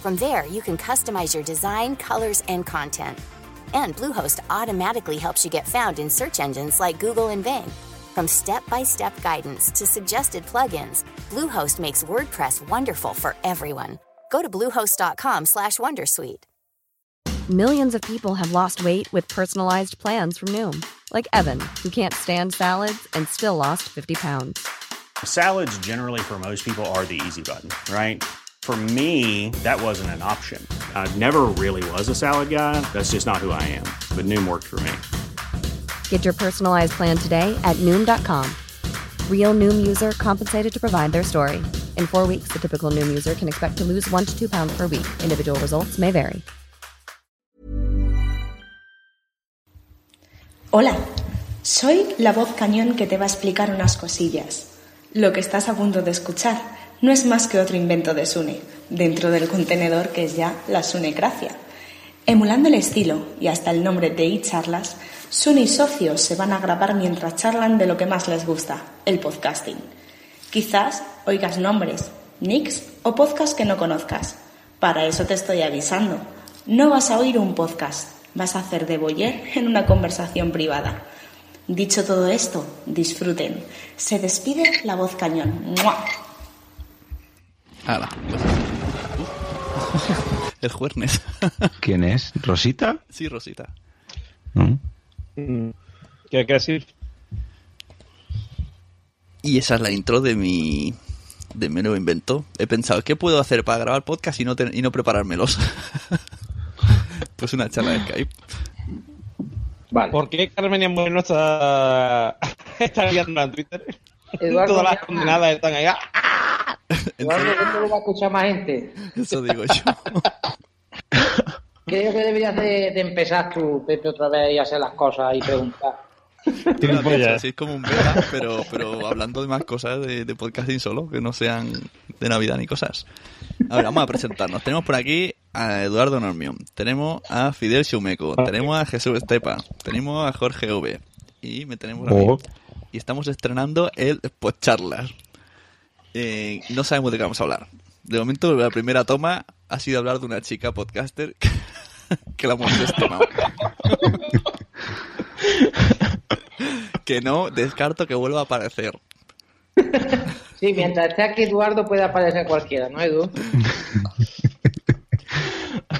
From there, you can customize your design, colors, and content. And Bluehost automatically helps you get found in search engines like Google and Bing. From step-by-step guidance to suggested plugins, Bluehost makes WordPress wonderful for everyone. Go to bluehost.com/wondersuite. Millions of people have lost weight with personalized plans from Noom, like Evan, who can't stand salads and still lost 50 pounds. Salads, generally, for most people, are the easy button, right? For me, that wasn't an option. I never really was a salad guy. That's just not who I am. But Noom worked for me. Get your personalized plan today at Noom.com. Real Noom user compensated to provide their story. In four weeks, the typical Noom user can expect to lose one to two pounds per week. Individual results may vary. Hola, soy la voz cañón que te va a explicar unas cosillas. Lo que estás a punto de escuchar no es más que otro invento de Sune, dentro del contenedor que es ya la Sunecracia. Emulando el estilo y hasta el nombre de eCharlas, Sune y socios se van a grabar mientras charlan de lo que más les gusta, el podcasting. Quizás oigas nombres, nicks o podcasts que no conozcas. Para eso te estoy avisando. No vas a oír un podcast, vas a hacer de boyer en una conversación privada. Dicho todo esto, disfruten. Se despide la voz cañón. Hala. El Juernes. ¿Quién es? ¿Rosita? Sí, Rosita. ¿Qué hay que decir? Y esa es la intro de mi de mi nuevo invento. He pensado, ¿qué puedo hacer para grabar podcast y no, ten- y no preparármelos? pues una charla de Skype. Vale. ¿Por qué Carmen Moreno está, está en Twitter? Eduardo, Todas las condenadas están ahí. ¡Ah! Eduardo, esto lo va a escuchar más gente. Eso digo yo. Creo que deberías de, de empezar tú, Pepe, otra vez y hacer las cosas y preguntar. Así es como un beta, pero, pero hablando de más cosas de, de podcasting solo, que no sean de Navidad ni cosas. A ver, vamos a presentarnos. Tenemos por aquí a Eduardo Normión, tenemos a Fidel Xumeco, tenemos a Jesús Estepa, tenemos a Jorge V y me tenemos a mí. Oh. Y estamos estrenando el Podcharlas. Eh, no sabemos de qué vamos a hablar. De momento, la primera toma ha sido hablar de una chica podcaster que, que la hemos estimado. que no descarto que vuelva a aparecer. Sí, mientras esté aquí Eduardo puede aparecer cualquiera, ¿no, Edu?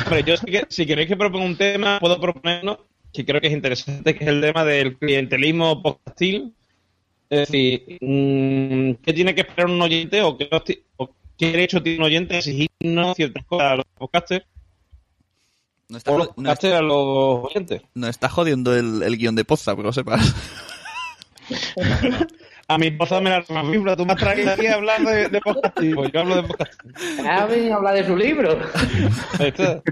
Hombre, yo sí que, si queréis que proponga un tema, puedo proponerlo, que creo que es interesante, que es el tema del clientelismo podcastil. Es decir, mm, ¿qué tiene que esperar un oyente o qué, hosti- o qué derecho tiene un oyente a exigirnos ciertas cosas a los podcasters? No está, los no a los oyentes. Nos está jodiendo el, el guion de Poza, lo sepas. A mi esposa me la fibra, tú me has traído aquí a hablar de, de podcasting, pues yo hablo de podcasting. Venido a hablar de su libro. Eso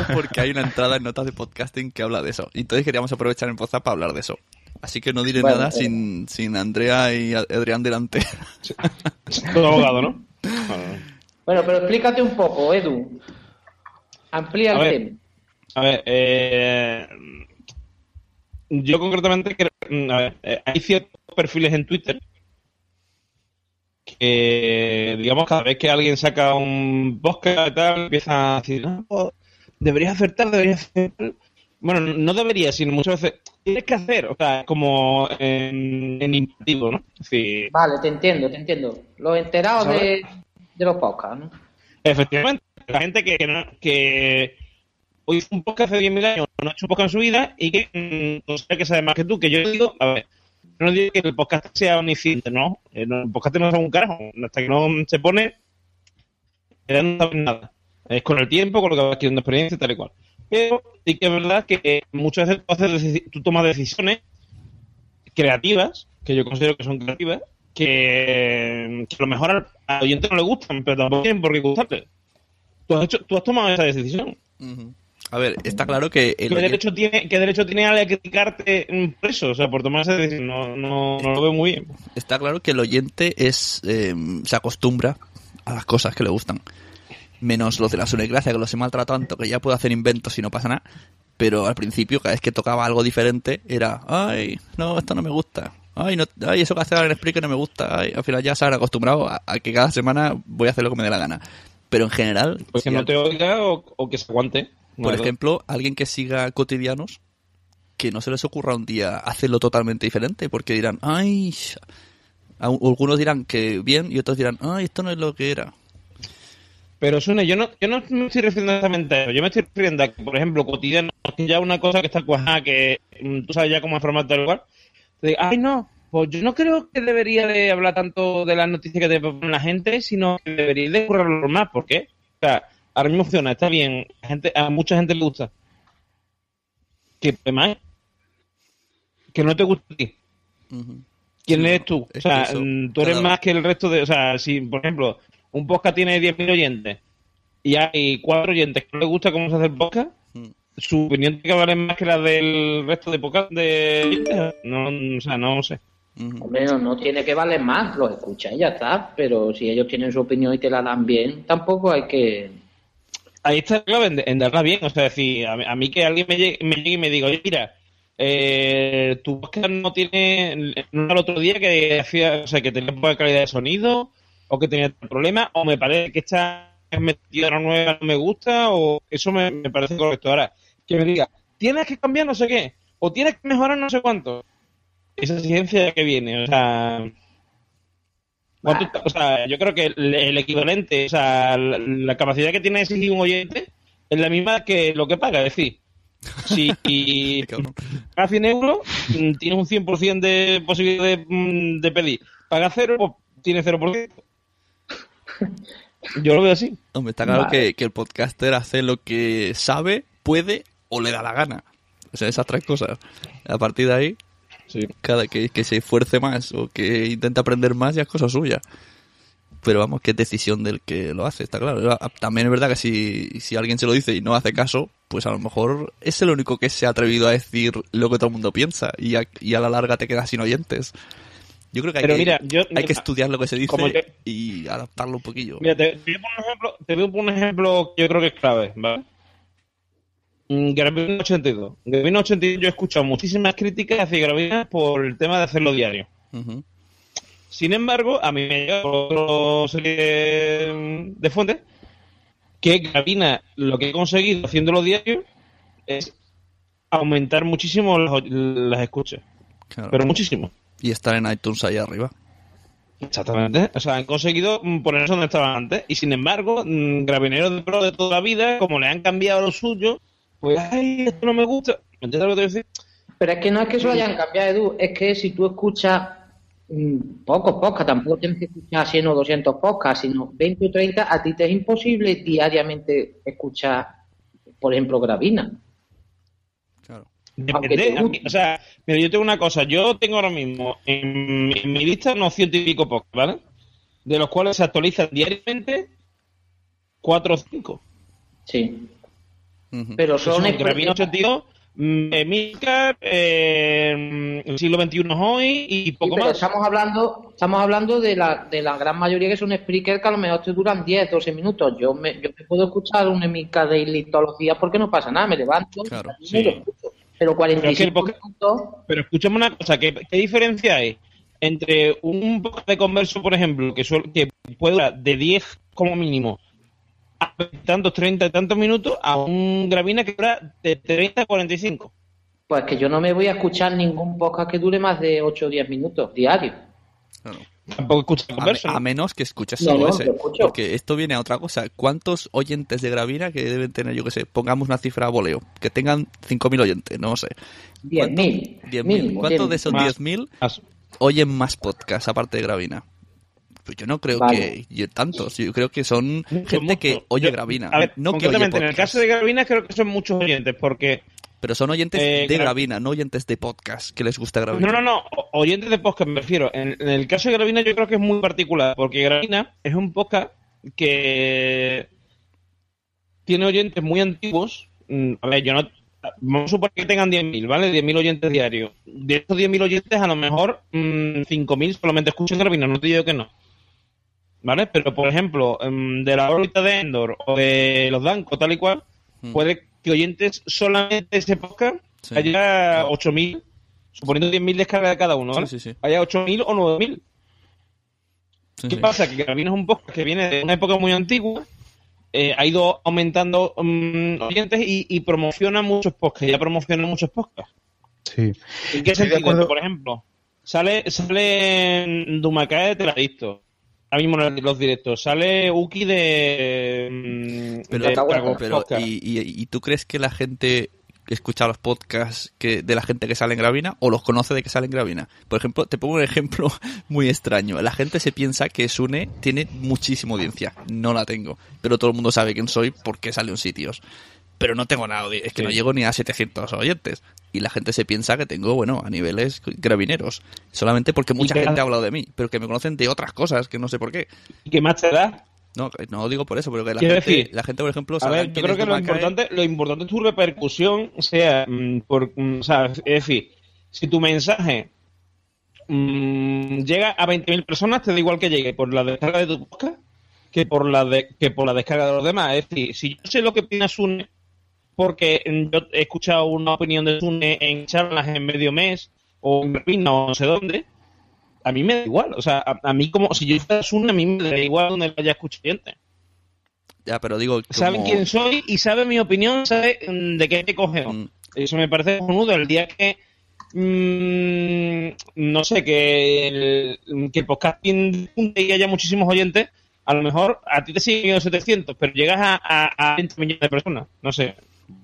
es porque hay una entrada en notas de podcasting que habla de eso. Y entonces queríamos aprovechar en Poza para hablar de eso. Así que no diré Bueno, nada eh. sin, sin Andrea y Adrián delante. Todo abogado, ¿no? Bueno, pero explícate un poco, Edu. Amplía el A ver. tema. A ver, eh, yo concretamente, creo- a ver, eh, hay ciertos perfiles en Twitter que, digamos, cada vez que alguien saca un podcast y tal, empiezan a decir, no, deberías acertar, deberías hacer tal". Bueno, no debería, sino muchas veces tienes que hacer, o sea, como en, en imperativo, ¿no? Vale, te entiendo, te entiendo. Los enterados ¿Sabes? de, de los podcasts, ¿no? Efectivamente, la gente que, que, no- que hoy hizo un podcast hace 10.000 años, no ha hecho un podcast en su vida y que mm, considera que sabe más que tú. Que yo digo, a ver, no digo que el podcast sea omnisciente, ¿no? Eh, no, El podcast no es un carajo. Hasta que no se pone, no sabe nada. Es con el tiempo, con lo que vas adquiriendo experiencia, tal y cual. Pero sí que es verdad que muchas veces tú, haces tú tomas decisiones creativas, que yo considero que son creativas, que, que a lo mejor al, al oyente no le gustan, pero tampoco tienen por qué gustarte. Tú has, hecho, tú has tomado esa decisión. A ver, está claro que el ¿Qué oyente- derecho, tiene, ¿Qué derecho tiene a criticarte por eso? O sea, por tomar esa decisión. No, no, no lo veo muy bien. está claro que el oyente es eh, se acostumbra a las cosas que le gustan. Menos los de la Sunecracia, que los he maltratado tanto que ya puedo hacer inventos y no pasa nada. Pero al principio, cada vez que tocaba algo diferente, era, ay, no, esto no me gusta. Ay, no, ay eso que hace en Spreaker no me gusta. Ay, al final ya se han acostumbrado a, a que cada semana voy a hacer lo que me dé la gana. Pero en general, Pues que si no al- te oiga o, o que se aguante. por ejemplo, alguien que siga cotidianos, que no se les ocurra un día hacerlo totalmente diferente, porque dirán, ay, algunos dirán que bien y otros dirán, ay, esto no es lo que era. Pero Sune, yo no, yo no me estoy refiriendo exactamente a eso. Yo me estoy refiriendo a que, por ejemplo, cotidiano, que ya una cosa que está cuajada, que mm, tú sabes ya cómo es formato del lugar. Te digo, ay, no, pues yo no creo que debería de hablar tanto de las noticias que te propone la gente, sino que debería de currarlo más. ¿Por qué? O sea, ahora mismo funciona, está bien, a, gente, a mucha gente le gusta. ¿Qué más? Que no te gusta a ti. ¿Quién Sí, eres tú? O sea, que mm, tú eres cada- más que el resto de... O sea, si, por ejemplo, un podcast tiene 10.000 oyentes y hay cuatro oyentes que no les gusta cómo se hace el podcast, Mm. su opinión tiene que valer más que la del resto de podcast de oyentes. No, o sea, no sé. Hombre, no, no tiene que valer más, los escuchas y ya está. Pero si ellos tienen su opinión y te la dan bien, tampoco hay que. Ahí está la clave en, en darla bien. O sea, decir, a, mí- a mí que alguien me llegue, me llegue y me diga, oye, mira, eh, tu podcast no tiene. No era el otro día que hacía, o sea, que tenía poca calidad de sonido, o que tenía problemas, o me parece que esta metida nueva no me gusta, o eso me, me parece correcto. Ahora, que me diga, tienes que cambiar no sé qué, o tienes que mejorar no sé cuánto. Esa exigencia que viene, o sea. ¿cuánto- o sea, yo creo que el, el equivalente, o sea, la, la capacidad que tiene de exigir un oyente es la misma que lo que paga. Es decir, si pagas 100 euros, tienes un 100% de posibilidad de, de pedir. Pagas cero, pues tienes 0%. Yo lo veo así. Hombre, está claro Vale. que, que el podcaster hace lo que sabe, puede o le da la gana. O sea, esas tres cosas. A partir de ahí, Sí. cada que, que se esfuerce más o que intente aprender más ya es cosa suya. Pero vamos, que es decisión del que lo hace, está claro. También es verdad que si, si alguien se lo dice y no hace caso, pues a lo mejor es el único que se ha atrevido a decir lo que todo el mundo piensa y a, y a la larga te quedas sin oyentes. Yo creo que hay, Pero que, mira, yo- hay que estudiar lo que se dice y adaptarlo un poquillo. Mira, te, te voy a ejemplo, te voy a poner un ejemplo que yo creo que es clave, ¿vale? Mm, Gravina 82. Gravina 82 yo he escuchado muchísimas críticas hacia Gravina por el tema de hacerlo diario. Sin embargo, a mí me llega por otra serie de, de fuentes que Gravina lo que ha conseguido haciéndolo diario es aumentar muchísimo las, las escuchas. Claro. Pero muchísimo. Y estar en iTunes ahí arriba. Exactamente. O sea, han conseguido mm, ponerse donde estaban antes. Y sin embargo, mm, gravineros de pro de toda la vida, como le han cambiado lo suyo, pues, ay, esto no me gusta. ¿Me entiendes lo que te voy a decir? Pero es que no es que eso lo hayan cambiado, Edu, es que si tú escuchas mm, pocos podcasts, tampoco tienes que escuchar 100 o 200 podcasts, sino 20 o 30, a ti te es imposible diariamente escuchar, por ejemplo, Gravina. Depende. te mí- o sea, mira, yo tengo una cosa. Yo tengo ahora mismo en, en mi lista unos ciento y pico podcasts, ¿vale? De los cuales se actualizan diariamente cuatro o cinco. Sí. Pero Que son, 82, mm, Emilcar, eh, el siglo XXI hoy y Sí, poco pero más. estamos hablando, estamos hablando de la, de la gran mayoría que son speakers que a lo mejor te duran 10, 12 minutos. Yo me, yo me puedo escuchar un Emilcar Daily todos los días porque no pasa nada, me levanto Claro, y sí. lo escucho. Pero Pero es que 45 minutos, Pero escúchame una cosa, ¿qué, qué diferencia hay entre un podcast de converso, por ejemplo, que, suel- que puede durar de 10 como mínimo a tantos 30 y tantos minutos, a un Gravina que dura de 30 a 45? pues que yo no me voy a escuchar ningún podcast que dure más de 8 o 10 minutos diarios. Claro. Tampoco escuchas A, converso. a menos que escuches No, solo no, ese. Porque esto viene a otra cosa. ¿Cuántos oyentes de Gravina que deben tener, yo que sé, pongamos una cifra a voleo? Que tengan 5.000 oyentes, no sé. 10.000. 10.000. mínimo, ¿Cuántos 10.000. de esos Más. 10.000 Más. oyen más podcasts aparte de Gravina? Pues yo no creo Vale. que yo tantos. Yo creo que son gente mucho. que oye Gravina. A ver, no que oye en el podcast. caso de Gravina creo que son muchos oyentes, porque... Pero son oyentes Eh, de Gra- Gravina, no oyentes de podcast que les gusta Gravina. No, no, no, oyentes de podcast me refiero. En, en el caso de Gravina yo creo que es muy particular, porque Gravina es un podcast que tiene oyentes muy antiguos. Mm, A ver, yo no... Vamos a suponer que tengan 10.000, ¿vale? 10.000 oyentes diarios. De esos 10.000 oyentes, a lo mejor mm, 5.000 solamente escuchan Gravina, no te digo que no. ¿Vale? Pero, por ejemplo, mm, de la órbita de Endor o de los Danco, tal y cual, Mm. puede que oyentes solamente de ese podcast Sí. haya 8.000, suponiendo 10.000 descargas de cada uno, ¿vale? Sí, sí, sí. Haya 8.000 o 9.000. Sí, ¿Qué sí. pasa? Que Gravina es un podcast que viene de una época muy antigua, eh, ha ido aumentando mm, oyentes y, y promociona muchos podcasts, ya promociona muchos podcasts. Sí. ¿En qué sentido? Por ejemplo, sale, sale Dumacae de Teladicto. Ahora mismo en los directos. Sale Uki de. mm, Pero, de pero, Dragon Podcast. y, y- ¿y tú crees que la gente escucha los podcasts que, de la gente que sale en Gravina o los conoce de que sale en Gravina? Por ejemplo, te pongo un ejemplo muy extraño. La gente se piensa que Sune tiene muchísima audiencia. No la tengo. Pero todo el mundo sabe quién soy porque sale en sitios. Pero no tengo nada, es que Sí. no llego ni a 700 oyentes. Y la gente se piensa que tengo, bueno, a niveles gravineros. Solamente porque mucha gente ha hablado de mí, pero que me conocen de otras cosas que no sé por qué. ¿Y qué más te da? No, no digo por eso, pero que la gente, decir, la gente, por ejemplo, A ver, yo creo que lo importante, lo importante es tu repercusión, sea, mm, por, mm, o sea, es decir, si tu mensaje mm, llega a 20.000 personas, te da igual que llegue por la descarga de tu podcast que por la de, que por la descarga de los demás. Es decir, si yo sé lo que opina Sune, porque yo he escuchado una opinión de Sune en charlas en medio mes o en Repina o no sé dónde, a mí me da igual. O sea, a, a mí como, si yo fuera Sune, a mí me da igual donde lo haya escuchado gente. Ya, pero digo, Saben quién soy y saben mi opinión, sabe de qué te cogeo. Mm. Eso me parece cojonudo. El día que, mm, no sé, que el, que el podcasting y haya muchísimos oyentes, a lo mejor a ti te siguen 700, pero llegas a, a, a 20 millones de personas. No sé,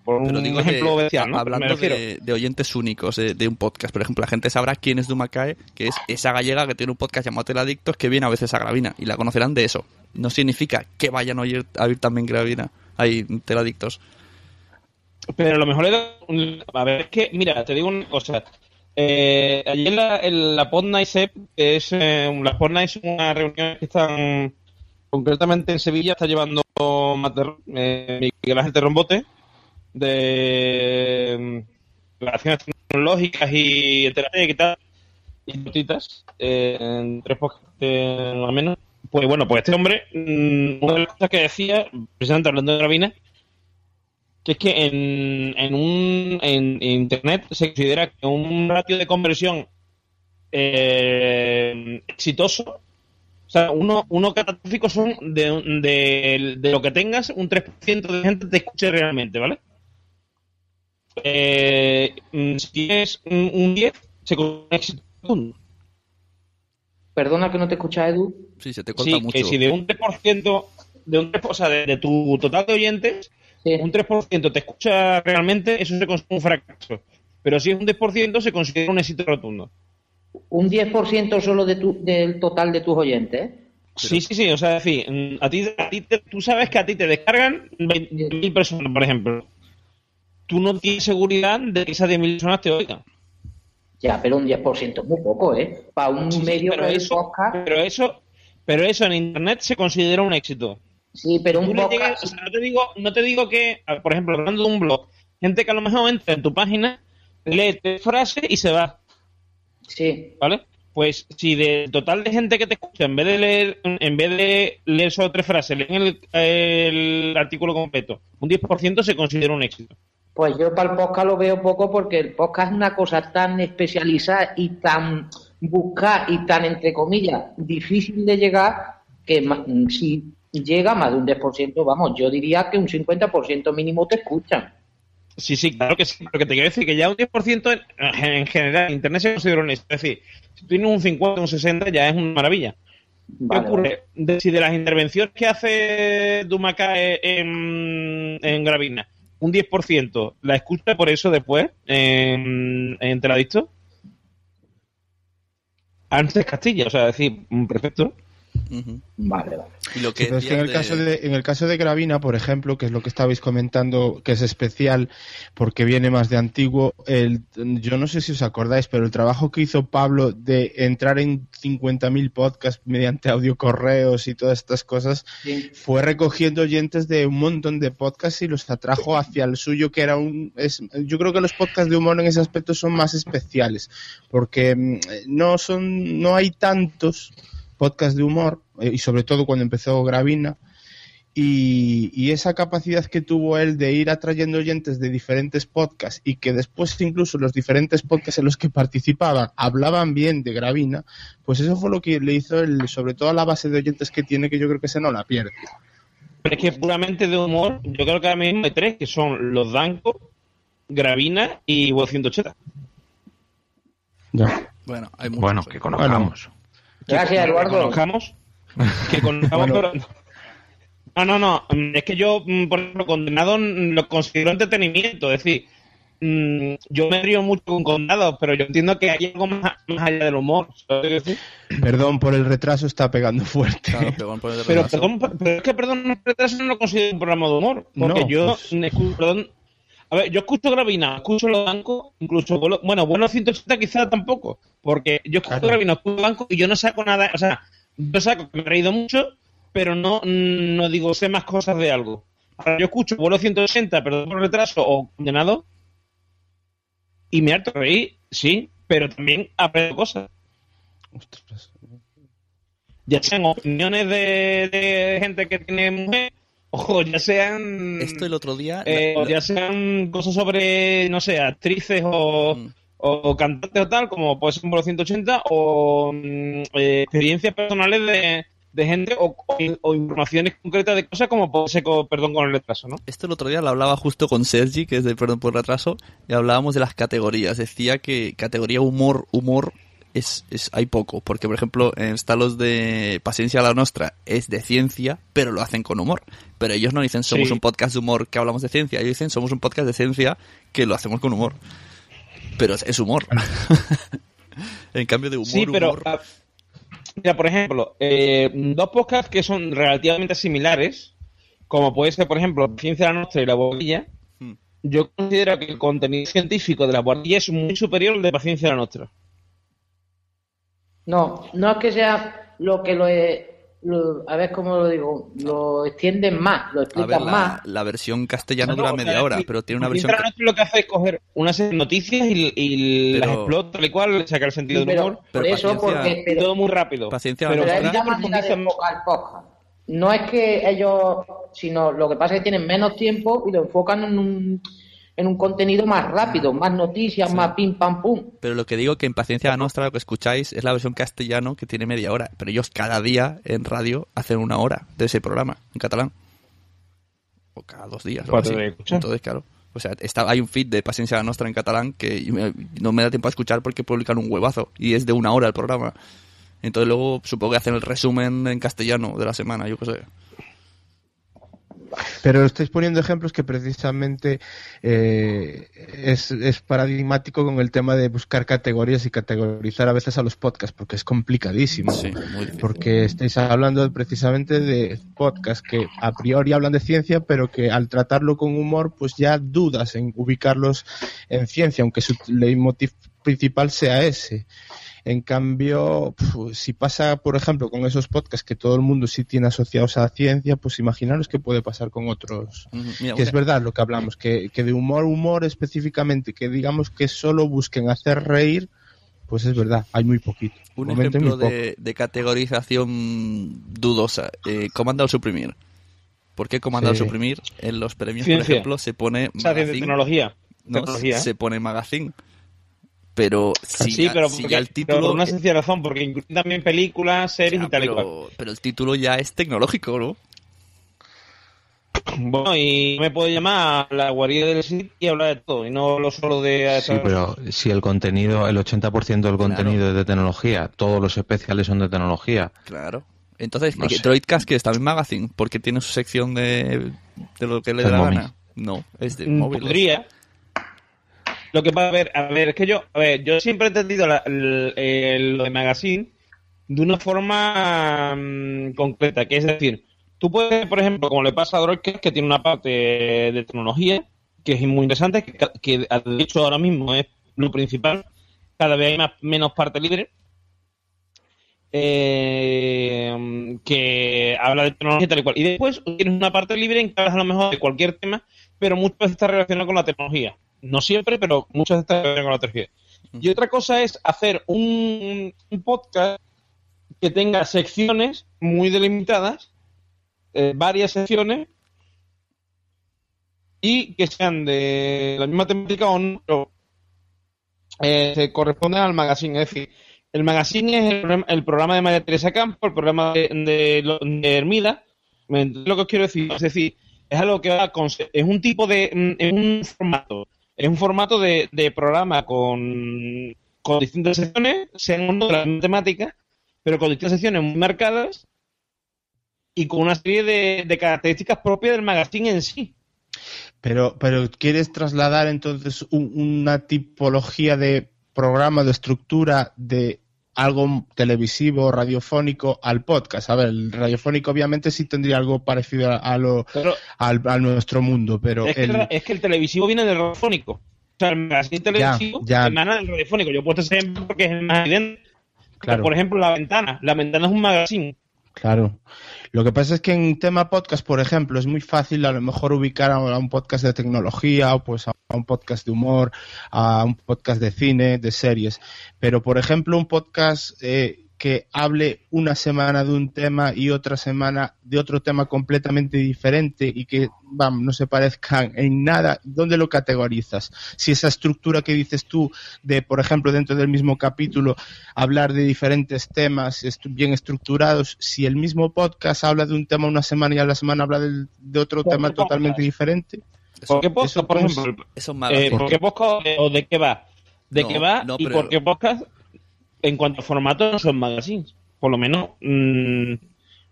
por Pero un digo ejemplo de- bestial, ¿no? hablando de, de oyentes únicos de, de un podcast, por ejemplo, la gente sabrá quién es Dumacae, que es esa gallega que tiene un podcast llamado Teladictos que viene a veces a Gravina y la conocerán de eso. No significa que vayan a oír, a oír también Gravina, hay Teladictos. Pero lo mejor un- A ver, es que, mira, te digo una cosa. Eh, ayer la, en la Pod Night Sep, que es eh, la Pod Night es una reunión que están concretamente en Sevilla, está llevando Mater, eh, Miguel Ángel Terrombote de mm, relaciones tecnológicas y estrategia y tal, y notitas, eh, en tres podcasts o menos. Pues bueno, pues este hombre, mm, una de las cosas que decía, precisamente hablando de Gravina, que es que en, en un en, Internet se considera que un ratio de conversión eh, exitoso, o sea, uno, uno catastrófico son de, de, de lo que tengas, un 3% de gente te escuche realmente, ¿vale? Eh, mm, si tienes un, un 10, se considera un éxito rotundo. Perdona que no te escucha, Edu. Sí, se te corta Sí, mucho. que si de un 3%, de un 3%, o sea, de, de tu total de oyentes, Sí. un 3% te escucha realmente, eso se considera un fracaso. Pero si es un 10%, se considera un éxito rotundo. Un 10% solo de tu, del total de tus oyentes. Sí, sí, sí. O sea, es decir, mm, a ti, a ti te- tú sabes que a ti te descargan 20.000 personas, por ejemplo. Tú no tienes seguridad de que esas 10.000 personas te oigan. Ya, pero un 10% es muy poco, ¿eh? Para un Sí, medio pero eso, podcast. pero eso, pero eso en internet se considera un éxito. Sí, pero un podcast. llegas- o sea, no te digo, no te digo que, ah, por ejemplo, hablando de un blog, gente que a lo mejor entra en tu página, lee tres frases y se va, Sí, ¿vale? Pues si del total de gente que te escucha, en vez de leer, en vez de leer solo tres frases, leen el, el artículo completo, un 10% se considera un éxito. Pues yo para el podcast lo veo poco porque el podcast es una cosa tan especializada y tan buscar y tan, entre comillas, difícil de llegar que ma- si llega más de un 10%, vamos, yo diría que un 50% mínimo te escuchan. Sí, sí, claro que sí, pero que te quiero decir que ya un 10% en, en general en Internet se considera un éxito. Es decir, si tú tienes un 50, un 60, ya es una maravilla. ¿Qué Vale, ocurre? De- si de las intervenciones que hace Dumacae en, en Gravina, un 10% la escucha por eso después en, en Teladicto, antes Castilla, o sea, decir, Vale, vale. Y lo que Sí, pero es que en el, caso de, en el caso de Gravina, por ejemplo, que es lo que estabais comentando, que es especial porque viene más de antiguo, el, yo no sé si os acordáis, pero el trabajo que hizo Pablo de entrar en 50.000 podcasts mediante audio correos y todas estas cosas, fue recogiendo oyentes de un montón de podcasts y los atrajo hacia el suyo, que era un... Es, yo creo que los podcasts de humor en ese aspecto son más especiales, porque mm, no son no hay tantos podcasts de humor, eh, y sobre todo cuando empezó Gravina, y, y esa capacidad que tuvo él de ir atrayendo oyentes de diferentes podcasts y que después incluso los diferentes podcasts en los que participaban hablaban bien de Gravina, pues eso fue lo que le hizo el, sobre todo a la base de oyentes que tiene, que yo creo que se no la pierde. Pero es que puramente de humor, yo creo que ahora mismo hay tres, que son Los Danco, Gravina y Voz 180. Bueno, hay muchos. Bueno, que conozcamos. Gracias, Que Eduardo. conozcamos. Que conozcamos, pero... No, no, no. Es que yo, mm, por ejemplo, Condenado mm, lo considero entretenimiento. Es decir, mm, yo me río mucho con Condenado, pero yo entiendo que hay algo más, más allá del humor. Perdón por el retraso, está pegando fuerte. Pero, perdón, pero es que, perdón, no retraso no lo considero un programa de humor. Porque No, yo pues- perdón, a ver, yo escucho Gravina, escucho Lo Banco, incluso, vuelo- bueno, bueno 180 quizá tampoco. Porque yo escucho Gravina, escucho Banco y yo no saco nada, o sea, yo saco que me he reído mucho, pero no, no digo, sé más cosas de algo. Ahora, yo escucho vuelo 180, perdón por retraso, o condenado, y me harto reír, sí, pero también aprendo cosas. Ya sean opiniones de, de gente que tiene mujer, o ya sean. Esto el otro día. eh, la- ya sean cosas sobre, no sé, actrices o, Mm. o cantantes o tal, como puede ser un vuelo 180, o mm, eh, experiencias personales de, de gente o, o- o informaciones concretas de cosas, como puede ser, con- perdón, con el retraso, ¿no? Esto el otro día lo hablaba justo con Sergi, que es de Perdón por retraso, y hablábamos de las categorías. Decía que categoría humor, humor es, es hay poco, porque por ejemplo en está los de Paciencia la Nostra es de ciencia, pero lo hacen con humor. Pero ellos no dicen somos Sí. un podcast de humor que hablamos de ciencia, ellos dicen somos un podcast de ciencia que lo hacemos con humor. Pero es, es humor. en cambio de humor, Sí, pero humor. ah, mira, por ejemplo, eh, dos podcasts que son relativamente similares, como puede ser, por ejemplo, Ciencia de la Nostra y La Bobilla, Hmm. yo considero que el contenido científico de La Bobilla es muy superior al de Paciencia de la Nostra. No, no es que sea lo que lo, lo- a ver cómo lo digo, lo extienden más, lo A explican ver, la, más. la versión castellana No, dura media hora, sí, pero tiene una versión... lo que hace es coger una serie de noticias y, y las explota tal y cual, sacar el sentido Sí, del pero humor. por pero eso, paciencia- porque todo muy rápido. Paciencia pero la profundiza. No es que ellos, sino lo que pasa es que tienen menos tiempo y lo enfocan en un, en un contenido más rápido, más noticias, Sí. más pim pam pum. Pero lo que digo que en Paciencia la Nostra lo que escucháis es la versión castellano que tiene media hora. Pero ellos cada día en radio hacen una hora de ese programa en catalán. O cada dos días. o así. Entonces, claro. O sea, está, hay un feed de Paciencia la Nostra en catalán que me- no me da tiempo a escuchar porque publican un huevazo. Y es de una hora el programa. Entonces luego supongo que hacen el resumen en castellano de la semana, yo qué sé. Pero estáis poniendo ejemplos que precisamente eh, es, es paradigmático con el tema de buscar categorías y categorizar a veces a los podcasts, porque es complicadísimo. Sí, muy difícil. Porque estáis hablando precisamente de podcasts que a priori hablan de ciencia, pero que al tratarlo con humor, pues ya dudas en ubicarlos en ciencia, aunque su leitmotiv principal sea ese. En cambio, si pasa, por ejemplo, con esos podcasts que todo el mundo sí tiene asociados a la ciencia, pues imaginaros qué puede pasar con otros. Mira, Que es verdad lo que hablamos, que, que de humor, humor específicamente, que digamos que solo busquen hacer reír, pues es verdad, hay muy poquito. Un momento ejemplo de, de categorización dudosa. Eh, comanda o suprimir. ¿Por qué comanda o Sí. suprimir? En los premios, Ciencia. por ejemplo, se pone O sea, de magazine. tecnología. No, Tecnología, ¿eh? se pone magazine. Pero si, sí, ya, pero, si porque- ya el pero título... por una sencilla razón, porque incluyen también películas, series Ya, y tal y cual. pero, pero el título ya es tecnológico, ¿no? Bueno, y me puedo llamar a la guarida del sitio y hablar de todo, y no lo solo de... Sí, pero si el contenido, el 80% del contenido es de tecnología, todos los especiales son de tecnología. Claro. Entonces, No ¿qué- sé. Droidcast que es también magazine, porque tiene su sección de, de lo que le dé la gana. No, es de Mm, móviles. Podría. Lo que va a ver, a ver, es que yo, a ver, yo siempre he entendido la- lo de magazine de una forma mm, concreta, que es decir, tú puedes, por ejemplo, como le pasa a Droidcast, que tiene una parte de tecnología, que es muy interesante, que, que de hecho ahora mismo es lo principal, cada vez hay más, menos parte libre, eh, que habla de tecnología tal y cual. Y después tienes una parte libre en que hablas a lo mejor de cualquier tema, pero muchas veces está relacionado con la tecnología. No siempre, pero muchas veces está relacionado con la tecnología. Y otra cosa es hacer un, un podcast que tenga secciones muy delimitadas, eh, varias secciones, y que sean de la misma temática o no, eh, se corresponden al magazine. Es decir, el magazine es el, programa de María Teresa Campo, el programa de, de, de Hermida. Lo que os quiero decir, es decir, es algo que va con, es un tipo de, mm, un formato, es un formato de, de programa con, con distintas secciones, sean de la misma temática, pero con distintas secciones muy marcadas y con una serie de, de características propias del magazine en sí. Pero, pero ¿quieres trasladar entonces un- una tipología de programa, de estructura, de algo televisivo, radiofónico al podcast? A ver, el radiofónico obviamente sí tendría algo parecido a, lo, Pero- al, a nuestro mundo, pero es, que el- el, es que el televisivo viene del radiofónico. O sea, el magazine televisivo ya. emana del radiofónico. Yo he puesto ese ejemplo porque es el más evidente. Claro. Por ejemplo, La Ventana. La Ventana es un magazine. Claro. Lo que pasa es que en tema podcast, por ejemplo, es muy fácil a lo mejor ubicar a un podcast de tecnología o pues a un podcast de humor, a un podcast de cine, de series. Pero, por ejemplo, un podcast eh, que hable una semana de un tema y otra semana de otro tema completamente diferente y que vamos, no se parezcan en nada, ¿dónde lo categorizas? Si esa estructura que dices tú de, por ejemplo, dentro del mismo capítulo, hablar de diferentes temas bien estructurados, si el mismo podcast habla de un tema una semana y a la semana habla de otro ¿Por tema totalmente podcast? diferente. ¿Por qué podcast, eso por como ejemplo? Eso es Eh. ¿Por qué podcast o de qué va? ¿De No, qué va? no, y por qué podcast, en cuanto a formato, no son magazines. Por lo menos, mm,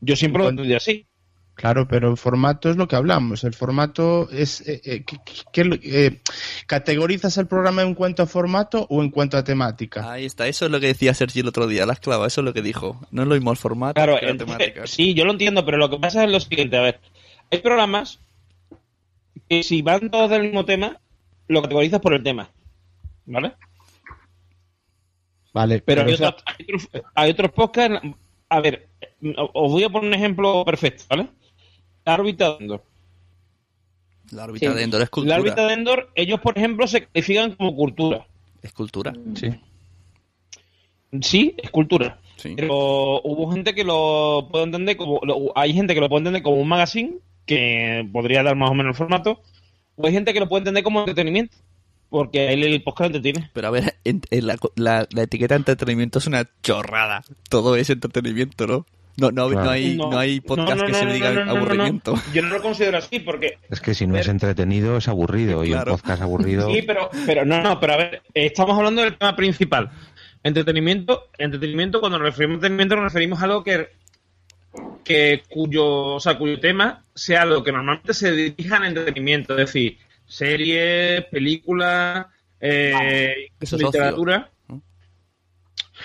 yo siempre lo entendí así. Claro, pero el formato es lo que hablamos. El formato es. eh, eh, ¿qué- qué- qué- eh, ¿Categorizas el programa en cuanto a formato o en cuanto a temática? Ahí está, eso es lo que decía Sergi el otro día, la esclava, eso es lo que dijo. No es lo mismo el formato Claro, que la entonces, temática. sí, yo lo entiendo, pero lo que pasa es lo siguiente, a ver, hay programas que si van todos del mismo tema, lo categorizas por el tema, ¿vale? Vale, Pero hay, o sea, otros, hay otros- hay otros podcasts, a ver, os voy a poner un ejemplo perfecto, ¿vale? La órbita de Endor. La órbita Sí. de Endor es La cultura. órbita de Endor, ellos, por ejemplo, se califican como cultura. Es cultura. Sí. Sí, es cultura. Sí. Pero hubo gente que lo puede entender como. lo- hay gente que lo puede entender como un magazine, que podría dar más o menos el formato. O hay gente que lo puede entender como entretenimiento. Porque el, el podcast entretiene. Pero a ver, en- en la, la- la etiqueta de entretenimiento es una chorrada. Todo es entretenimiento, ¿no? No, no, Claro. no hay, no, hay podcast no, que no, se no, diga no, no, no, no. aburrimiento. Yo no lo considero así porque. Es que si no es entretenido es aburrido y un podcast aburrido. Sí, pero, pero no, no, pero a ver, estamos hablando del tema principal. Entretenimiento, entretenimiento, cuando nos referimos a entretenimiento nos referimos a algo que, que cuyo, o sea, cuyo tema sea lo que normalmente se dirija al entretenimiento, es decir, series, películas, eh, es literatura.